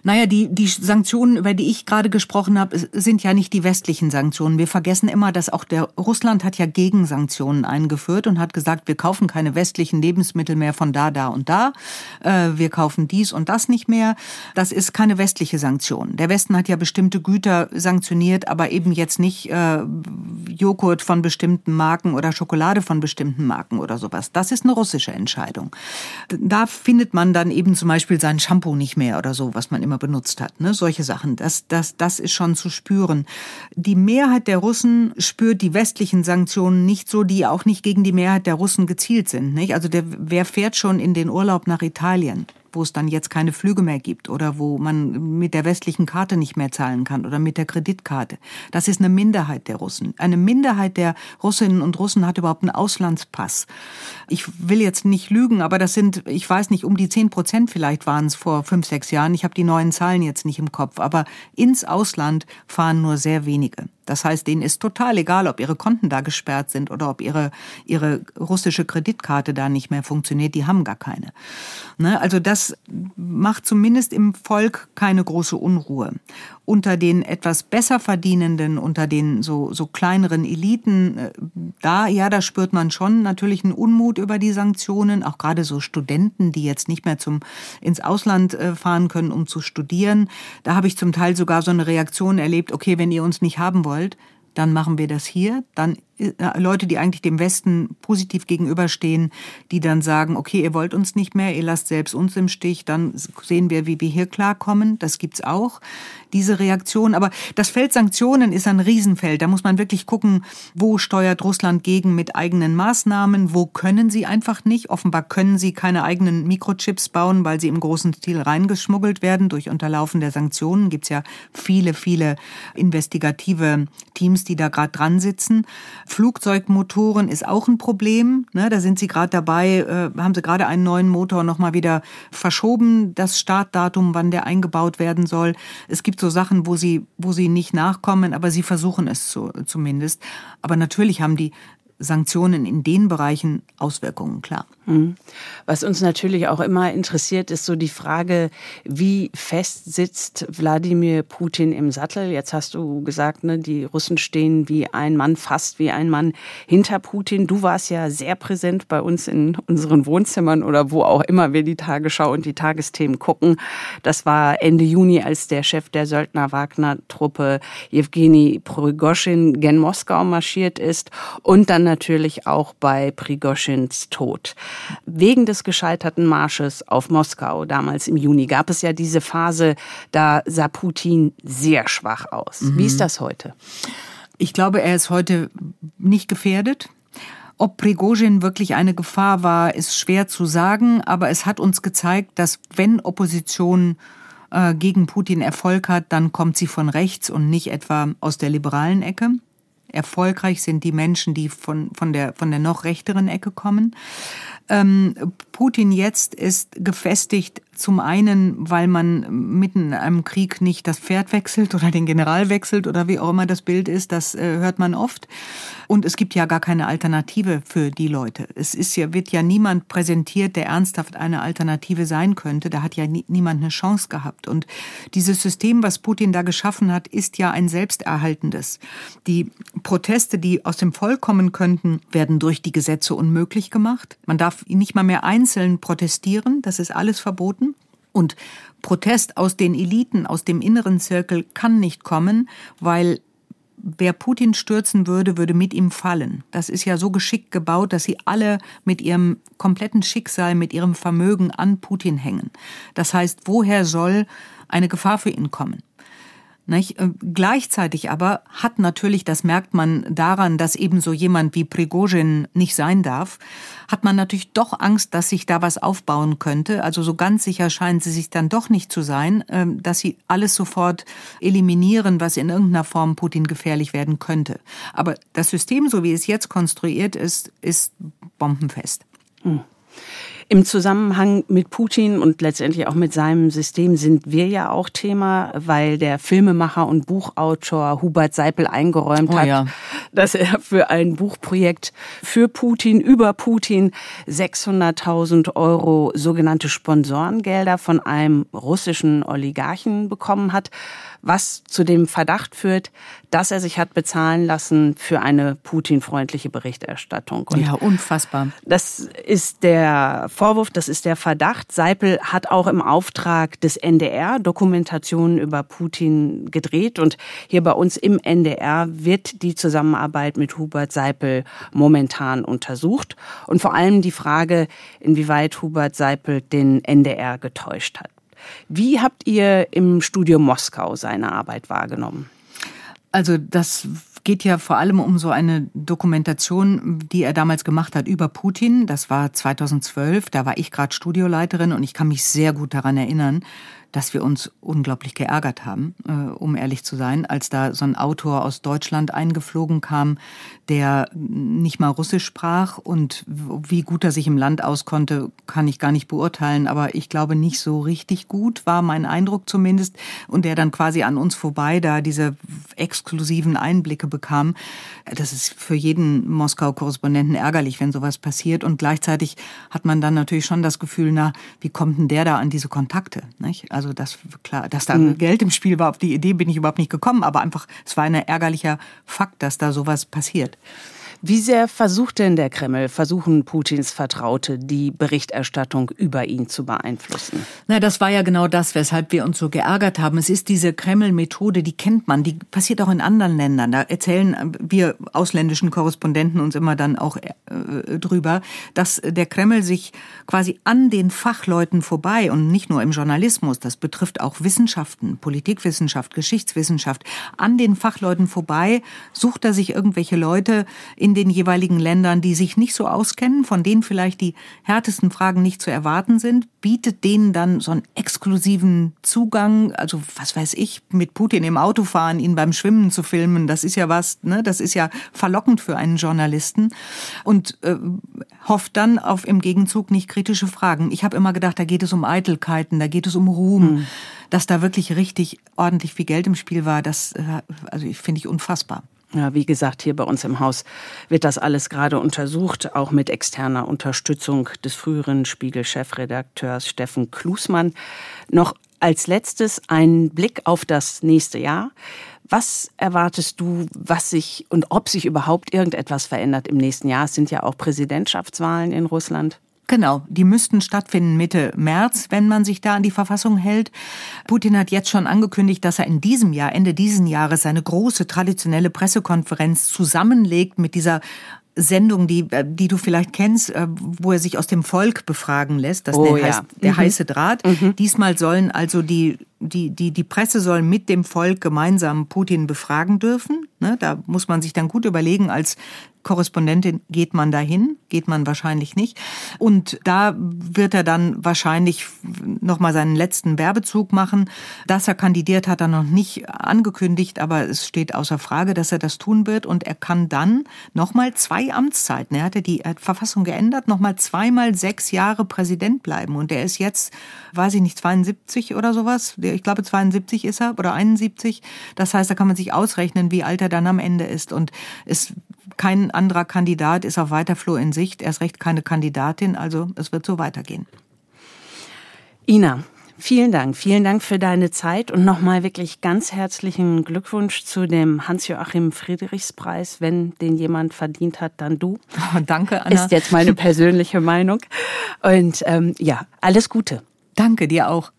Naja, die, die Sanktionen, über die ich gerade gesprochen habe, sind ja nicht die westlichen Sanktionen. Wir vergessen immer, dass auch der Russland hat ja Gegensanktionen eingeführt und hat gesagt, wir kaufen keine westlichen Lebensmittel mehr von da, da und da. Äh, wir kaufen dies und das nicht mehr. Das ist keine westliche Sanktion. Der Westen hat ja bestimmte Güter sanktioniert, aber eben jetzt nicht äh, Joghurt von bestimmten Marken oder Schokolade von bestimmten Marken oder sowas. Das ist eine russische Entscheidung. Da findet man dann eben zum Beispiel sein Shampoo nicht mehr oder so, was man immer benutzt hat. Ne? Solche Sachen. Das, das, das ist schon zu spüren. Die Mehrheit der Russen spürt die westlichen Sanktionen nicht so, die auch nicht gegen die Mehrheit der Russen gezielt sind. Nicht? Also der, wer fährt schon in den Urlaub nach Italien? Wo es dann jetzt keine Flüge mehr gibt oder wo man mit der westlichen Karte nicht mehr zahlen kann oder mit der Kreditkarte. Das ist eine Minderheit der Russen. Eine Minderheit der Russinnen und Russen hat überhaupt einen Auslandspass. Ich will jetzt nicht lügen, aber das sind, ich weiß nicht, um die zehn Prozent vielleicht waren es vor fünf, sechs Jahren. Ich habe die neuen Zahlen jetzt nicht im Kopf, aber ins Ausland fahren nur sehr wenige. Das heißt, denen ist total egal, ob ihre Konten da gesperrt sind oder ob ihre, ihre russische Kreditkarte da nicht mehr funktioniert. Die haben gar keine. Ne? Also das macht zumindest im Volk keine große Unruhe. Unter den etwas besser verdienenden, unter den so, so kleineren Eliten, äh, da, ja, da spürt man schon natürlich einen Unmut über die Sanktionen. Auch gerade so Studenten, die jetzt nicht mehr zum, ins Ausland äh, fahren können, um zu studieren. Da habe ich zum Teil sogar so eine Reaktion erlebt, okay, wenn ihr uns nicht haben wollt, dann machen wir das hier. Dann Leute, die eigentlich dem Westen positiv gegenüberstehen, die dann sagen, okay, ihr wollt uns nicht mehr, ihr lasst selbst uns im Stich, dann sehen wir, wie wir hier klarkommen. Das gibt's auch, diese Reaktion. Aber das Feld Sanktionen ist ein Riesenfeld. Da muss man wirklich gucken, wo steuert Russland gegen mit eigenen Maßnahmen, wo können sie einfach nicht. Offenbar können sie keine eigenen Mikrochips bauen, weil sie im großen Stil reingeschmuggelt werden durch Unterlaufen der Sanktionen. Gibt's ja viele, viele investigative Teams, die da gerade dran sitzen. Flugzeugmotoren ist auch ein Problem. Ne? Da sind sie gerade dabei, äh, haben sie gerade einen neuen Motor nochmal wieder verschoben, das Startdatum, wann der eingebaut werden soll. Es gibt so Sachen, wo sie, wo sie nicht nachkommen, aber sie versuchen es so, zumindest. Aber natürlich haben die Sanktionen in den Bereichen Auswirkungen, klar. Mhm. Was uns natürlich auch immer interessiert, ist so die Frage, wie fest sitzt Wladimir Putin im Sattel? Jetzt hast du gesagt, ne, die Russen stehen wie ein Mann, fast wie ein Mann hinter Putin. Du warst ja sehr präsent bei uns in unseren Wohnzimmern oder wo auch immer wir die Tagesschau und die Tagesthemen gucken. Das war Ende Juni, als der Chef der Söldner-Wagner-Truppe Jewgeni Prigoschin gen Moskau marschiert ist und dann natürlich auch bei Prigoschins Tod. Wegen des gescheiterten Marsches auf Moskau damals im Juni gab es ja diese Phase, da sah Putin sehr schwach aus. Mhm. Wie ist das heute? Ich glaube, er ist heute nicht gefährdet. Ob Prigozhin wirklich eine Gefahr war, ist schwer zu sagen, aber es hat uns gezeigt, dass wenn Opposition äh, gegen Putin Erfolg hat, dann kommt sie von rechts und nicht etwa aus der liberalen Ecke. Erfolgreich sind die Menschen, die von, von, der, von der noch rechteren Ecke kommen. Ähm, Putin jetzt ist gefestigt zum einen, weil man mitten in einem Krieg nicht das Pferd wechselt oder den General wechselt oder wie auch immer das Bild ist, das äh, hört man oft. Und es gibt ja gar keine Alternative für die Leute. Es ist ja, wird ja niemand präsentiert, der ernsthaft eine Alternative sein könnte. Da hat ja nie, niemand eine Chance gehabt. Und dieses System, was Putin da geschaffen hat, ist ja ein selbsterhaltendes. Die Proteste, die aus dem Volk kommen könnten, werden durch die Gesetze unmöglich gemacht. Man darf nicht mal mehr einzeln protestieren. Das ist alles verboten. Und Protest aus den Eliten, aus dem inneren Zirkel kann nicht kommen, weil wer Putin stürzen würde, würde mit ihm fallen. Das ist ja so geschickt gebaut, dass sie alle mit ihrem kompletten Schicksal, mit ihrem Vermögen an Putin hängen. Das heißt, woher soll eine Gefahr für ihn kommen? Nicht? Äh, gleichzeitig aber hat natürlich, das merkt man daran, dass eben so jemand wie Prigozhin nicht sein darf, hat man natürlich doch Angst, dass sich da was aufbauen könnte. Also so ganz sicher scheint sie sich dann doch nicht zu sein, ähm, dass sie alles sofort eliminieren, was in irgendeiner Form Putin gefährlich werden könnte. Aber das System, so wie es jetzt konstruiert ist, ist bombenfest. Hm. Im Zusammenhang mit Putin und letztendlich auch mit seinem System sind wir ja auch Thema, weil der Filmemacher und Buchautor Hubert Seipel eingeräumt oh, hat, ja. dass er für ein Buchprojekt für Putin, über Putin 600.000 Euro sogenannte Sponsorengelder von einem russischen Oligarchen bekommen hat was zu dem Verdacht führt, dass er sich hat bezahlen lassen für eine Putin-freundliche Berichterstattung. Und ja, unfassbar. Das ist der Vorwurf, das ist der Verdacht. Seipel hat auch im Auftrag des NDR Dokumentationen über Putin gedreht und hier bei uns im NDR wird die Zusammenarbeit mit Hubert Seipel momentan untersucht und vor allem die Frage, inwieweit Hubert Seipel den NDR getäuscht hat. Wie habt ihr im Studio Moskau seine Arbeit wahrgenommen? Also das geht ja vor allem um so eine Dokumentation, die er damals gemacht hat über Putin. Das war 2012, da war ich gerade Studioleiterin und ich kann mich sehr gut daran erinnern, dass wir uns unglaublich geärgert haben, äh, um ehrlich zu sein, als da so ein Autor aus Deutschland eingeflogen kam, der nicht mal Russisch sprach und wie gut er sich im Land auskonnte, kann ich gar nicht beurteilen, aber ich glaube nicht so richtig gut, war mein Eindruck zumindest, und der dann quasi an uns vorbei da diese exklusiven Einblicke bekam. Das ist für jeden Moskau-Korrespondenten ärgerlich, wenn sowas passiert und gleichzeitig hat man dann natürlich schon das Gefühl, na, wie kommt denn der da an diese Kontakte? Nicht? Also das klar, dass da mhm. Geld im Spiel war, auf die Idee bin ich überhaupt nicht gekommen, aber einfach, es war ein ärgerlicher Fakt, dass da sowas passiert. Wie sehr versucht denn der Kreml, versuchen Putins Vertraute, die Berichterstattung über ihn zu beeinflussen? Na, das war ja genau das, weshalb wir uns so geärgert haben. Es ist diese Kreml-Methode, die kennt man, die passiert auch in anderen Ländern. Da erzählen wir ausländischen Korrespondenten uns immer dann auch äh, drüber, dass der Kreml sich quasi an den Fachleuten vorbei und nicht nur im Journalismus, das betrifft auch Wissenschaften, Politikwissenschaft, Geschichtswissenschaft, an den Fachleuten vorbei sucht er sich irgendwelche Leute in den jeweiligen Ländern, die sich nicht so auskennen, von denen vielleicht die härtesten Fragen nicht zu erwarten sind, bietet denen dann so einen exklusiven Zugang, also was weiß ich, mit Putin im Auto fahren, ihn beim Schwimmen zu filmen, das ist ja was, ne, das ist ja verlockend für einen Journalisten und äh, hofft dann auf im Gegenzug nicht kritische Fragen. Ich habe immer gedacht, da geht es um Eitelkeiten, da geht es um Ruhm. Hm. Dass da wirklich richtig ordentlich viel Geld im Spiel war, das äh, also ich finde ich unfassbar. Ja, wie gesagt, hier bei uns im Haus wird das alles gerade untersucht, auch mit externer Unterstützung des früheren Spiegel-Chefredakteurs Steffen Klusmann. Noch als letztes ein Blick auf das nächste Jahr. Was erwartest du, was sich und ob sich überhaupt irgendetwas verändert im nächsten Jahr? Es sind ja auch Präsidentschaftswahlen in Russland. Genau, die müssten stattfinden Mitte März, wenn man sich da an die Verfassung hält. Putin hat jetzt schon angekündigt, dass er in diesem Jahr, Ende diesen Jahres, seine große traditionelle Pressekonferenz zusammenlegt mit dieser Sendung, die, äh, die du vielleicht kennst, äh, wo er sich aus dem Volk befragen lässt. Das oh, heißt ja. der mhm. heiße Draht. Mhm. Diesmal sollen also die, die, die, die Presse soll mit dem Volk gemeinsam Putin befragen dürfen. Ne, da muss man sich dann gut überlegen als Korrespondentin, geht man dahin? Geht man wahrscheinlich nicht. Und da wird er dann wahrscheinlich nochmal seinen letzten Werbezug machen. Dass er kandidiert, hat er noch nicht angekündigt, aber es steht außer Frage, dass er das tun wird. Und er kann dann nochmal zwei Amtszeiten, er hatte die Verfassung geändert, nochmal zweimal sechs Jahre Präsident bleiben. Und er ist jetzt, weiß ich nicht, 72 oder sowas. Ich glaube, 72 ist er oder 71. Das heißt, da kann man sich ausrechnen, wie alt er dann am Ende ist. Und es kein anderer Kandidat ist auf weiter Flur in Sicht, erst recht keine Kandidatin, also es wird so weitergehen. Ina, Vielen Dank. Vielen Dank für deine Zeit und nochmal wirklich ganz herzlichen Glückwunsch zu dem Hans-Joachim Friedrichspreis. Wenn den jemand verdient hat, dann du. Oh, danke, Anna. Ist jetzt meine persönliche Meinung. Und ähm, ja, alles Gute. Danke dir auch.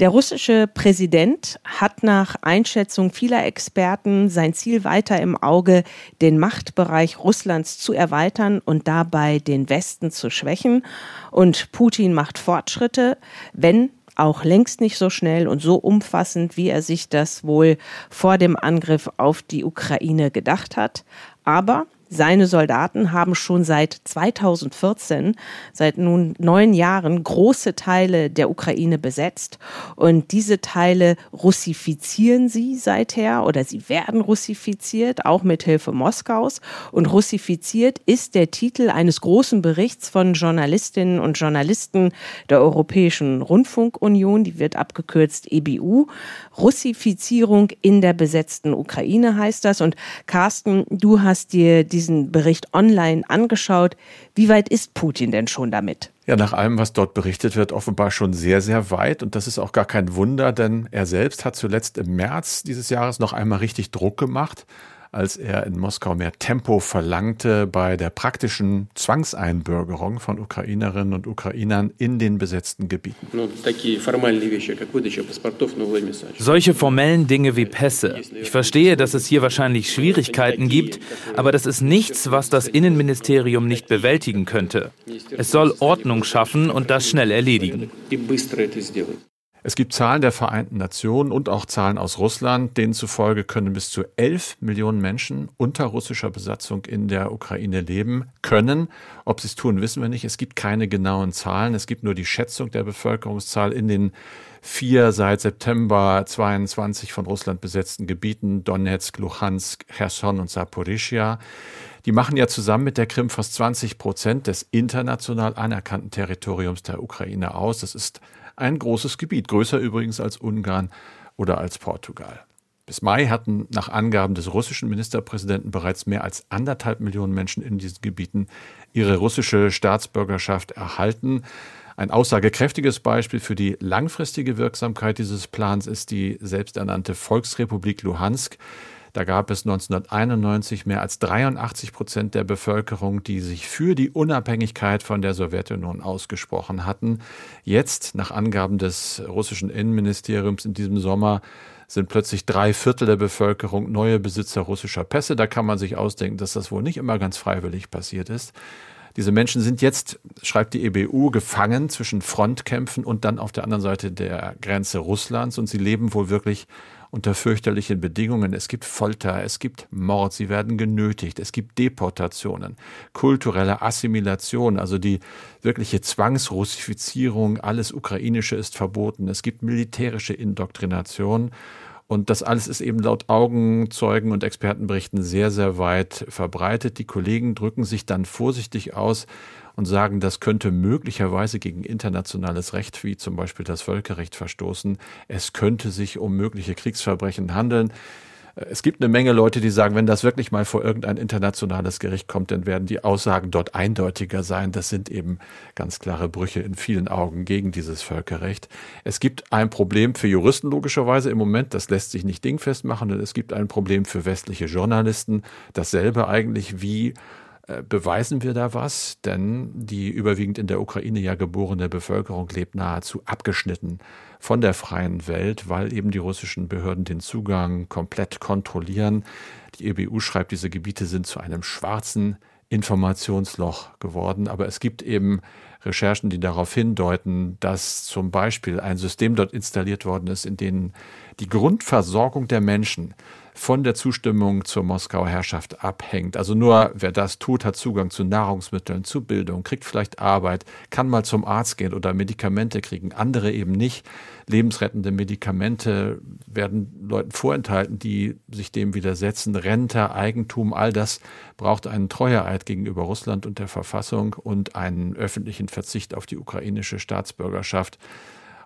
Der russische Präsident hat nach Einschätzung vieler Experten sein Ziel weiter im Auge, den Machtbereich Russlands zu erweitern und dabei den Westen zu schwächen. Und Putin macht Fortschritte, wenn auch längst nicht so schnell und so umfassend, wie er sich das wohl vor dem Angriff auf die Ukraine gedacht hat. Aber seine Soldaten haben schon seit 2014, seit nun neun Jahren, große Teile der Ukraine besetzt. Und diese Teile russifizieren sie seither oder sie werden russifiziert, auch mit Hilfe Moskaus. Und russifiziert ist der Titel eines großen Berichts von Journalistinnen und Journalisten der Europäischen Rundfunkunion, die wird abgekürzt EBU. Russifizierung in der besetzten Ukraine heißt das. Und Carsten, du hast dir diese diesen Bericht online angeschaut. Wie weit ist Putin denn schon damit? Ja, nach allem, was dort berichtet wird, offenbar schon sehr, sehr weit. Und das ist auch gar kein Wunder, denn er selbst hat zuletzt im März dieses Jahres noch einmal richtig Druck gemacht als er in Moskau mehr Tempo verlangte bei der praktischen Zwangseinbürgerung von Ukrainerinnen und Ukrainern in den besetzten Gebieten. Solche formellen Dinge wie Pässe. Ich verstehe, dass es hier wahrscheinlich Schwierigkeiten gibt, aber das ist nichts, was das Innenministerium nicht bewältigen könnte. Es soll Ordnung schaffen und das schnell erledigen. Es gibt Zahlen der Vereinten Nationen und auch Zahlen aus Russland, denen zufolge können bis zu 11 Millionen Menschen unter russischer Besatzung in der Ukraine leben können. Ob sie es tun, wissen wir nicht. Es gibt keine genauen Zahlen. Es gibt nur die Schätzung der Bevölkerungszahl in den vier seit September 22 von Russland besetzten Gebieten Donetsk, Luhansk, Cherson und Saporischia. Die machen ja zusammen mit der Krim fast 20 Prozent des international anerkannten Territoriums der Ukraine aus. Das ist ein großes Gebiet, größer übrigens als Ungarn oder als Portugal. Bis Mai hatten nach Angaben des russischen Ministerpräsidenten bereits mehr als anderthalb Millionen Menschen in diesen Gebieten ihre russische Staatsbürgerschaft erhalten. Ein aussagekräftiges Beispiel für die langfristige Wirksamkeit dieses Plans ist die selbsternannte Volksrepublik Luhansk, da gab es 1991 mehr als 83 Prozent der Bevölkerung, die sich für die Unabhängigkeit von der Sowjetunion ausgesprochen hatten. Jetzt, nach Angaben des russischen Innenministeriums in diesem Sommer, sind plötzlich drei Viertel der Bevölkerung neue Besitzer russischer Pässe. Da kann man sich ausdenken, dass das wohl nicht immer ganz freiwillig passiert ist. Diese Menschen sind jetzt, schreibt die EBU, gefangen zwischen Frontkämpfen und dann auf der anderen Seite der Grenze Russlands und sie leben wohl wirklich unter fürchterlichen Bedingungen. Es gibt Folter, es gibt Mord, sie werden genötigt, es gibt Deportationen, kulturelle Assimilation, also die wirkliche Zwangsrussifizierung, alles Ukrainische ist verboten, es gibt militärische Indoktrination. Und das alles ist eben laut Augenzeugen und Expertenberichten sehr, sehr weit verbreitet. Die Kollegen drücken sich dann vorsichtig aus, und sagen, das könnte möglicherweise gegen internationales Recht, wie zum Beispiel das Völkerrecht, verstoßen. Es könnte sich um mögliche Kriegsverbrechen handeln. Es gibt eine Menge Leute, die sagen, wenn das wirklich mal vor irgendein internationales Gericht kommt, dann werden die Aussagen dort eindeutiger sein. Das sind eben ganz klare Brüche in vielen Augen gegen dieses Völkerrecht. Es gibt ein Problem für Juristen logischerweise im Moment, das lässt sich nicht dingfest machen, und es gibt ein Problem für westliche Journalisten, dasselbe eigentlich wie beweisen wir da was? Denn die überwiegend in der Ukraine ja geborene Bevölkerung lebt nahezu abgeschnitten von der freien Welt, weil eben die russischen Behörden den Zugang komplett kontrollieren. Die EBU schreibt, diese Gebiete sind zu einem schwarzen Informationsloch geworden. Aber es gibt eben Recherchen, die darauf hindeuten, dass zum Beispiel ein System dort installiert worden ist, in dem die Grundversorgung der Menschen von der Zustimmung zur Moskauer Herrschaft abhängt. Also nur wer das tut, hat Zugang zu Nahrungsmitteln, zu Bildung, kriegt vielleicht Arbeit, kann mal zum Arzt gehen oder Medikamente kriegen, andere eben nicht. Lebensrettende Medikamente werden Leuten vorenthalten, die sich dem widersetzen. Rente, Eigentum, all das braucht einen Treueeid gegenüber Russland und der Verfassung und einen öffentlichen Verzicht auf die ukrainische Staatsbürgerschaft.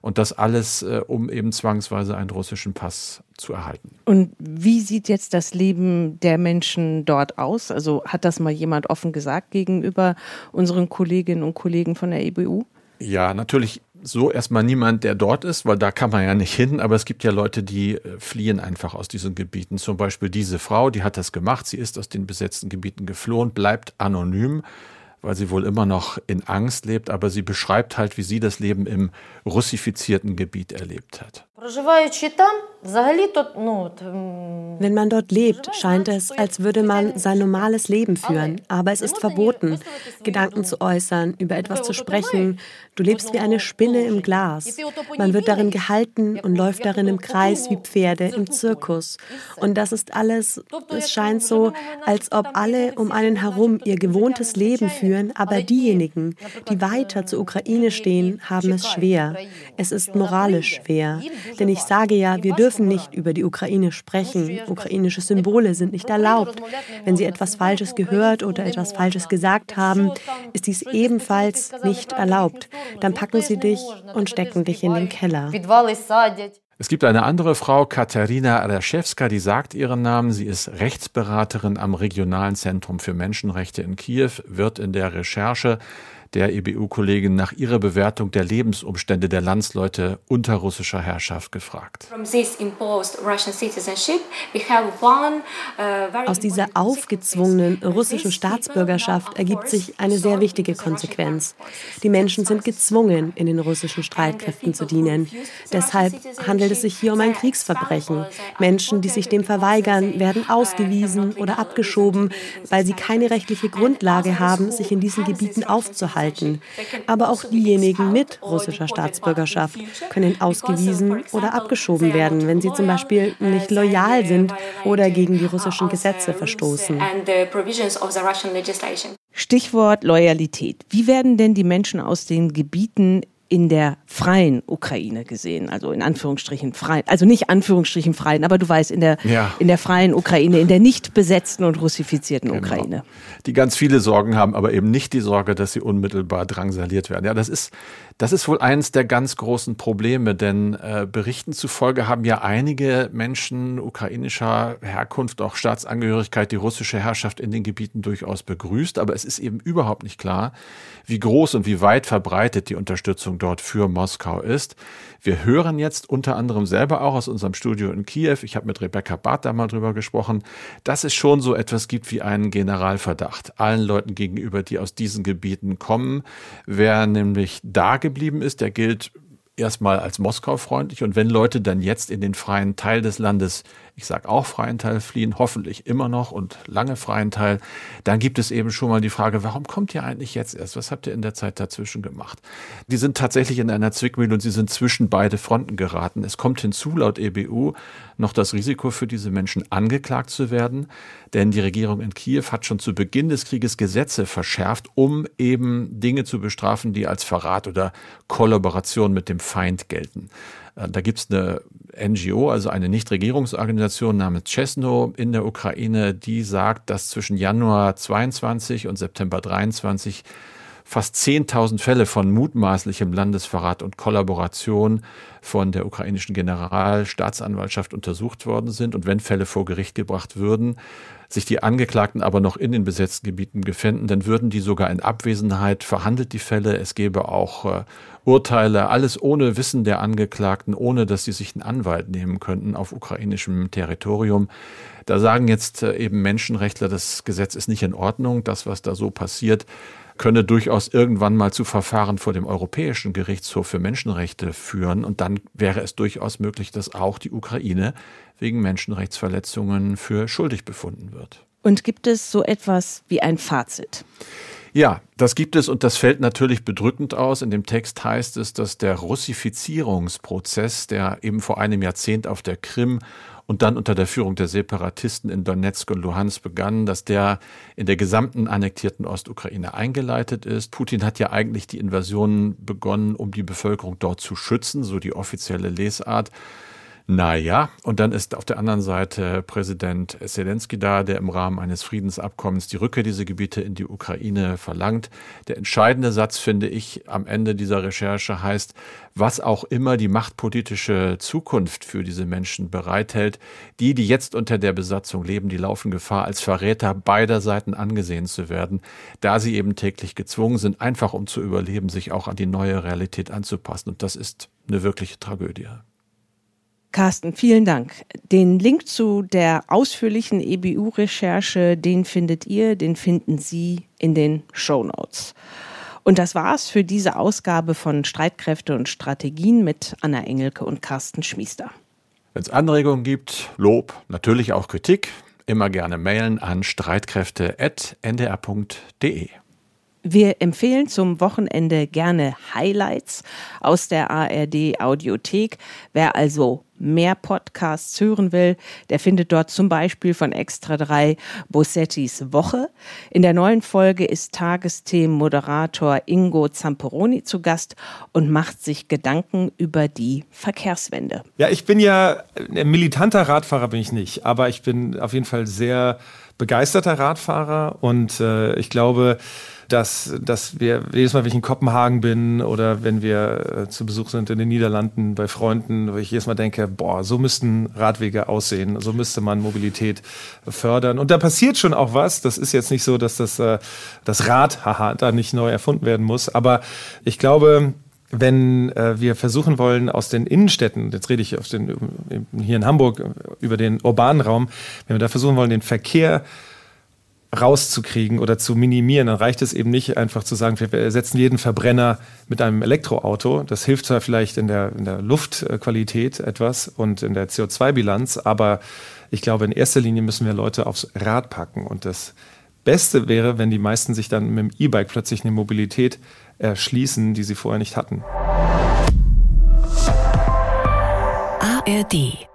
Und das alles, äh, um eben zwangsweise einen russischen Pass zu erhalten. Und wie sieht jetzt das Leben der Menschen dort aus? Also hat das mal jemand offen gesagt gegenüber unseren Kolleginnen und Kollegen von der EBU? Ja, natürlich so erstmal niemand, der dort ist, weil da kann man ja nicht hin, aber es gibt ja Leute, die äh, fliehen einfach aus diesen Gebieten. Zum Beispiel diese Frau, die hat das gemacht, sie ist aus den besetzten Gebieten geflohen, bleibt anonym weil sie wohl immer noch in Angst lebt, aber sie beschreibt halt, wie sie das Leben im russifizierten Gebiet erlebt hat. Wenn man dort lebt, scheint es, als würde man sein normales Leben führen. Aber es ist verboten, Gedanken zu äußern, über etwas zu sprechen. Du lebst wie eine Spinne im Glas. Man wird darin gehalten und läuft darin im Kreis wie Pferde im Zirkus. Und das ist alles, es scheint so, als ob alle um einen herum ihr gewohntes Leben führen, aber diejenigen, die weiter zur Ukraine stehen, haben es schwer. Es ist moralisch schwer. Denn ich sage ja, wir dürfen nicht über die Ukraine sprechen. Ukrainische Symbole sind nicht erlaubt. Wenn Sie etwas Falsches gehört oder etwas Falsches gesagt haben, ist dies ebenfalls nicht erlaubt. Dann packen sie dich und stecken dich in den Keller. Es gibt eine andere Frau, Katharina Araschewska, die sagt ihren Namen. Sie ist Rechtsberaterin am Regionalen Zentrum für Menschenrechte in Kiew, wird in der Recherche der EBU-Kollegin nach ihrer Bewertung der Lebensumstände der Landsleute unter russischer Herrschaft gefragt. Uh, Aus dieser aufgezwungenen russischen Staatsbürgerschaft ergibt sich eine sehr wichtige Konsequenz. Die Menschen sind gezwungen, in den russischen Streitkräften zu dienen. Deshalb handelt es sich hier um ein Kriegsverbrechen. Menschen, die sich dem verweigern, werden ausgewiesen oder abgeschoben, weil sie keine rechtliche Grundlage haben, sich in diesen Gebieten aufzuhalten halten. Aber auch diejenigen mit russischer Staatsbürgerschaft können ausgewiesen oder abgeschoben werden, wenn sie zum Beispiel nicht loyal sind oder gegen die russischen Gesetze verstoßen. Stichwort Loyalität. Wie werden denn die Menschen aus den Gebieten in der freien Ukraine gesehen, also in Anführungsstrichen freien, also nicht Anführungsstrichen freien, aber du weißt, in der, ja. in der freien Ukraine, in der nicht besetzten und russifizierten genau. Ukraine. Die ganz viele Sorgen haben, aber eben nicht die Sorge, dass sie unmittelbar drangsaliert werden. Ja, das ist, das ist wohl eines der ganz großen Probleme, denn äh, Berichten zufolge haben ja einige Menschen ukrainischer Herkunft, auch Staatsangehörigkeit, die russische Herrschaft in den Gebieten durchaus begrüßt, aber es ist eben überhaupt nicht klar, wie groß und wie weit verbreitet die Unterstützung dort für Moskau ist. Wir hören jetzt unter anderem selber auch aus unserem Studio in Kiew, ich habe mit Rebecca Barth da mal drüber gesprochen, dass es schon so etwas gibt wie einen Generalverdacht allen Leuten gegenüber, die aus diesen Gebieten kommen. Wer nämlich da geblieben ist, der gilt erstmal als Moskau freundlich und wenn Leute dann jetzt in den freien Teil des Landes ich sage auch freien Teil fliehen, hoffentlich immer noch und lange freien Teil, dann gibt es eben schon mal die Frage, warum kommt ihr eigentlich jetzt erst? Was habt ihr in der Zeit dazwischen gemacht? Die sind tatsächlich in einer Zwickmühle und sie sind zwischen beide Fronten geraten. Es kommt hinzu, laut EBU, noch das Risiko für diese Menschen angeklagt zu werden, denn die Regierung in Kiew hat schon zu Beginn des Krieges Gesetze verschärft, um eben Dinge zu bestrafen, die als Verrat oder Kollaboration mit dem Feind gelten. Äh, da gibt es eine NGO, also eine Nichtregierungsorganisation namens Chesno in der Ukraine, die sagt, dass zwischen Januar 22 und September 23 fast 10.000 Fälle von mutmaßlichem Landesverrat und Kollaboration von der ukrainischen Generalstaatsanwaltschaft untersucht worden sind. Und wenn Fälle vor Gericht gebracht würden, sich die Angeklagten aber noch in den besetzten Gebieten gefänden, dann würden die sogar in Abwesenheit verhandelt die Fälle. Es gäbe auch äh, Urteile, alles ohne Wissen der Angeklagten, ohne dass sie sich einen Anwalt nehmen könnten auf ukrainischem Territorium. Da sagen jetzt äh, eben Menschenrechtler, das Gesetz ist nicht in Ordnung, das, was da so passiert, könne durchaus irgendwann mal zu Verfahren vor dem Europäischen Gerichtshof für Menschenrechte führen. Und dann wäre es durchaus möglich, dass auch die Ukraine wegen Menschenrechtsverletzungen für schuldig befunden wird. Und gibt es so etwas wie ein Fazit? Ja, das gibt es und das fällt natürlich bedrückend aus. In dem Text heißt es, dass der Russifizierungsprozess, der eben vor einem Jahrzehnt auf der Krim und dann unter der Führung der Separatisten in Donetsk und Luhansk begann, dass der in der gesamten annektierten Ostukraine eingeleitet ist. Putin hat ja eigentlich die Invasion begonnen, um die Bevölkerung dort zu schützen, so die offizielle Lesart. Naja, und dann ist auf der anderen Seite Präsident Zelensky da, der im Rahmen eines Friedensabkommens die Rückkehr dieser Gebiete in die Ukraine verlangt. Der entscheidende Satz, finde ich, am Ende dieser Recherche heißt, was auch immer die machtpolitische Zukunft für diese Menschen bereithält, die, die jetzt unter der Besatzung leben, die laufen Gefahr, als Verräter beider Seiten angesehen zu werden, da sie eben täglich gezwungen sind, einfach um zu überleben, sich auch an die neue Realität anzupassen. Und das ist eine wirkliche Tragödie. Carsten, vielen Dank. Den Link zu der ausführlichen EBU-Recherche, den findet ihr, den finden Sie in den Show Notes. Und das war's für diese Ausgabe von Streitkräfte und Strategien mit Anna Engelke und Carsten Schmiester. Wenn es Anregungen gibt, Lob, natürlich auch Kritik, immer gerne mailen an streitkräfte.ndr.de. Wir empfehlen zum Wochenende gerne Highlights aus der ARD Audiothek. Wer also mehr Podcasts hören will, der findet dort zum Beispiel von Extra 3 Bossettis Woche. In der neuen Folge ist Tagesthemenmoderator Ingo Zamperoni zu Gast und macht sich Gedanken über die Verkehrswende. Ja, ich bin ja ein militanter Radfahrer bin ich nicht, aber ich bin auf jeden Fall sehr begeisterter Radfahrer und äh, ich glaube, dass, dass wir jedes Mal, wenn ich in Kopenhagen bin oder wenn wir äh, zu Besuch sind in den Niederlanden bei Freunden, wo ich jedes Mal denke, boah, so müssten Radwege aussehen, so müsste man Mobilität fördern. Und da passiert schon auch was. Das ist jetzt nicht so, dass das, äh, das Rad, haha, da nicht neu erfunden werden muss. Aber ich glaube, wenn äh, wir versuchen wollen, aus den Innenstädten, jetzt rede ich auf den, hier in Hamburg über den urbanen Raum, wenn wir da versuchen wollen, den Verkehr rauszukriegen oder zu minimieren, dann reicht es eben nicht einfach zu sagen, wir ersetzen jeden Verbrenner mit einem Elektroauto. Das hilft zwar vielleicht in der, in der Luftqualität etwas und in der CO2-Bilanz, aber ich glaube, in erster Linie müssen wir Leute aufs Rad packen. Und das Beste wäre, wenn die meisten sich dann mit dem E-Bike plötzlich eine Mobilität erschließen, die sie vorher nicht hatten. ARD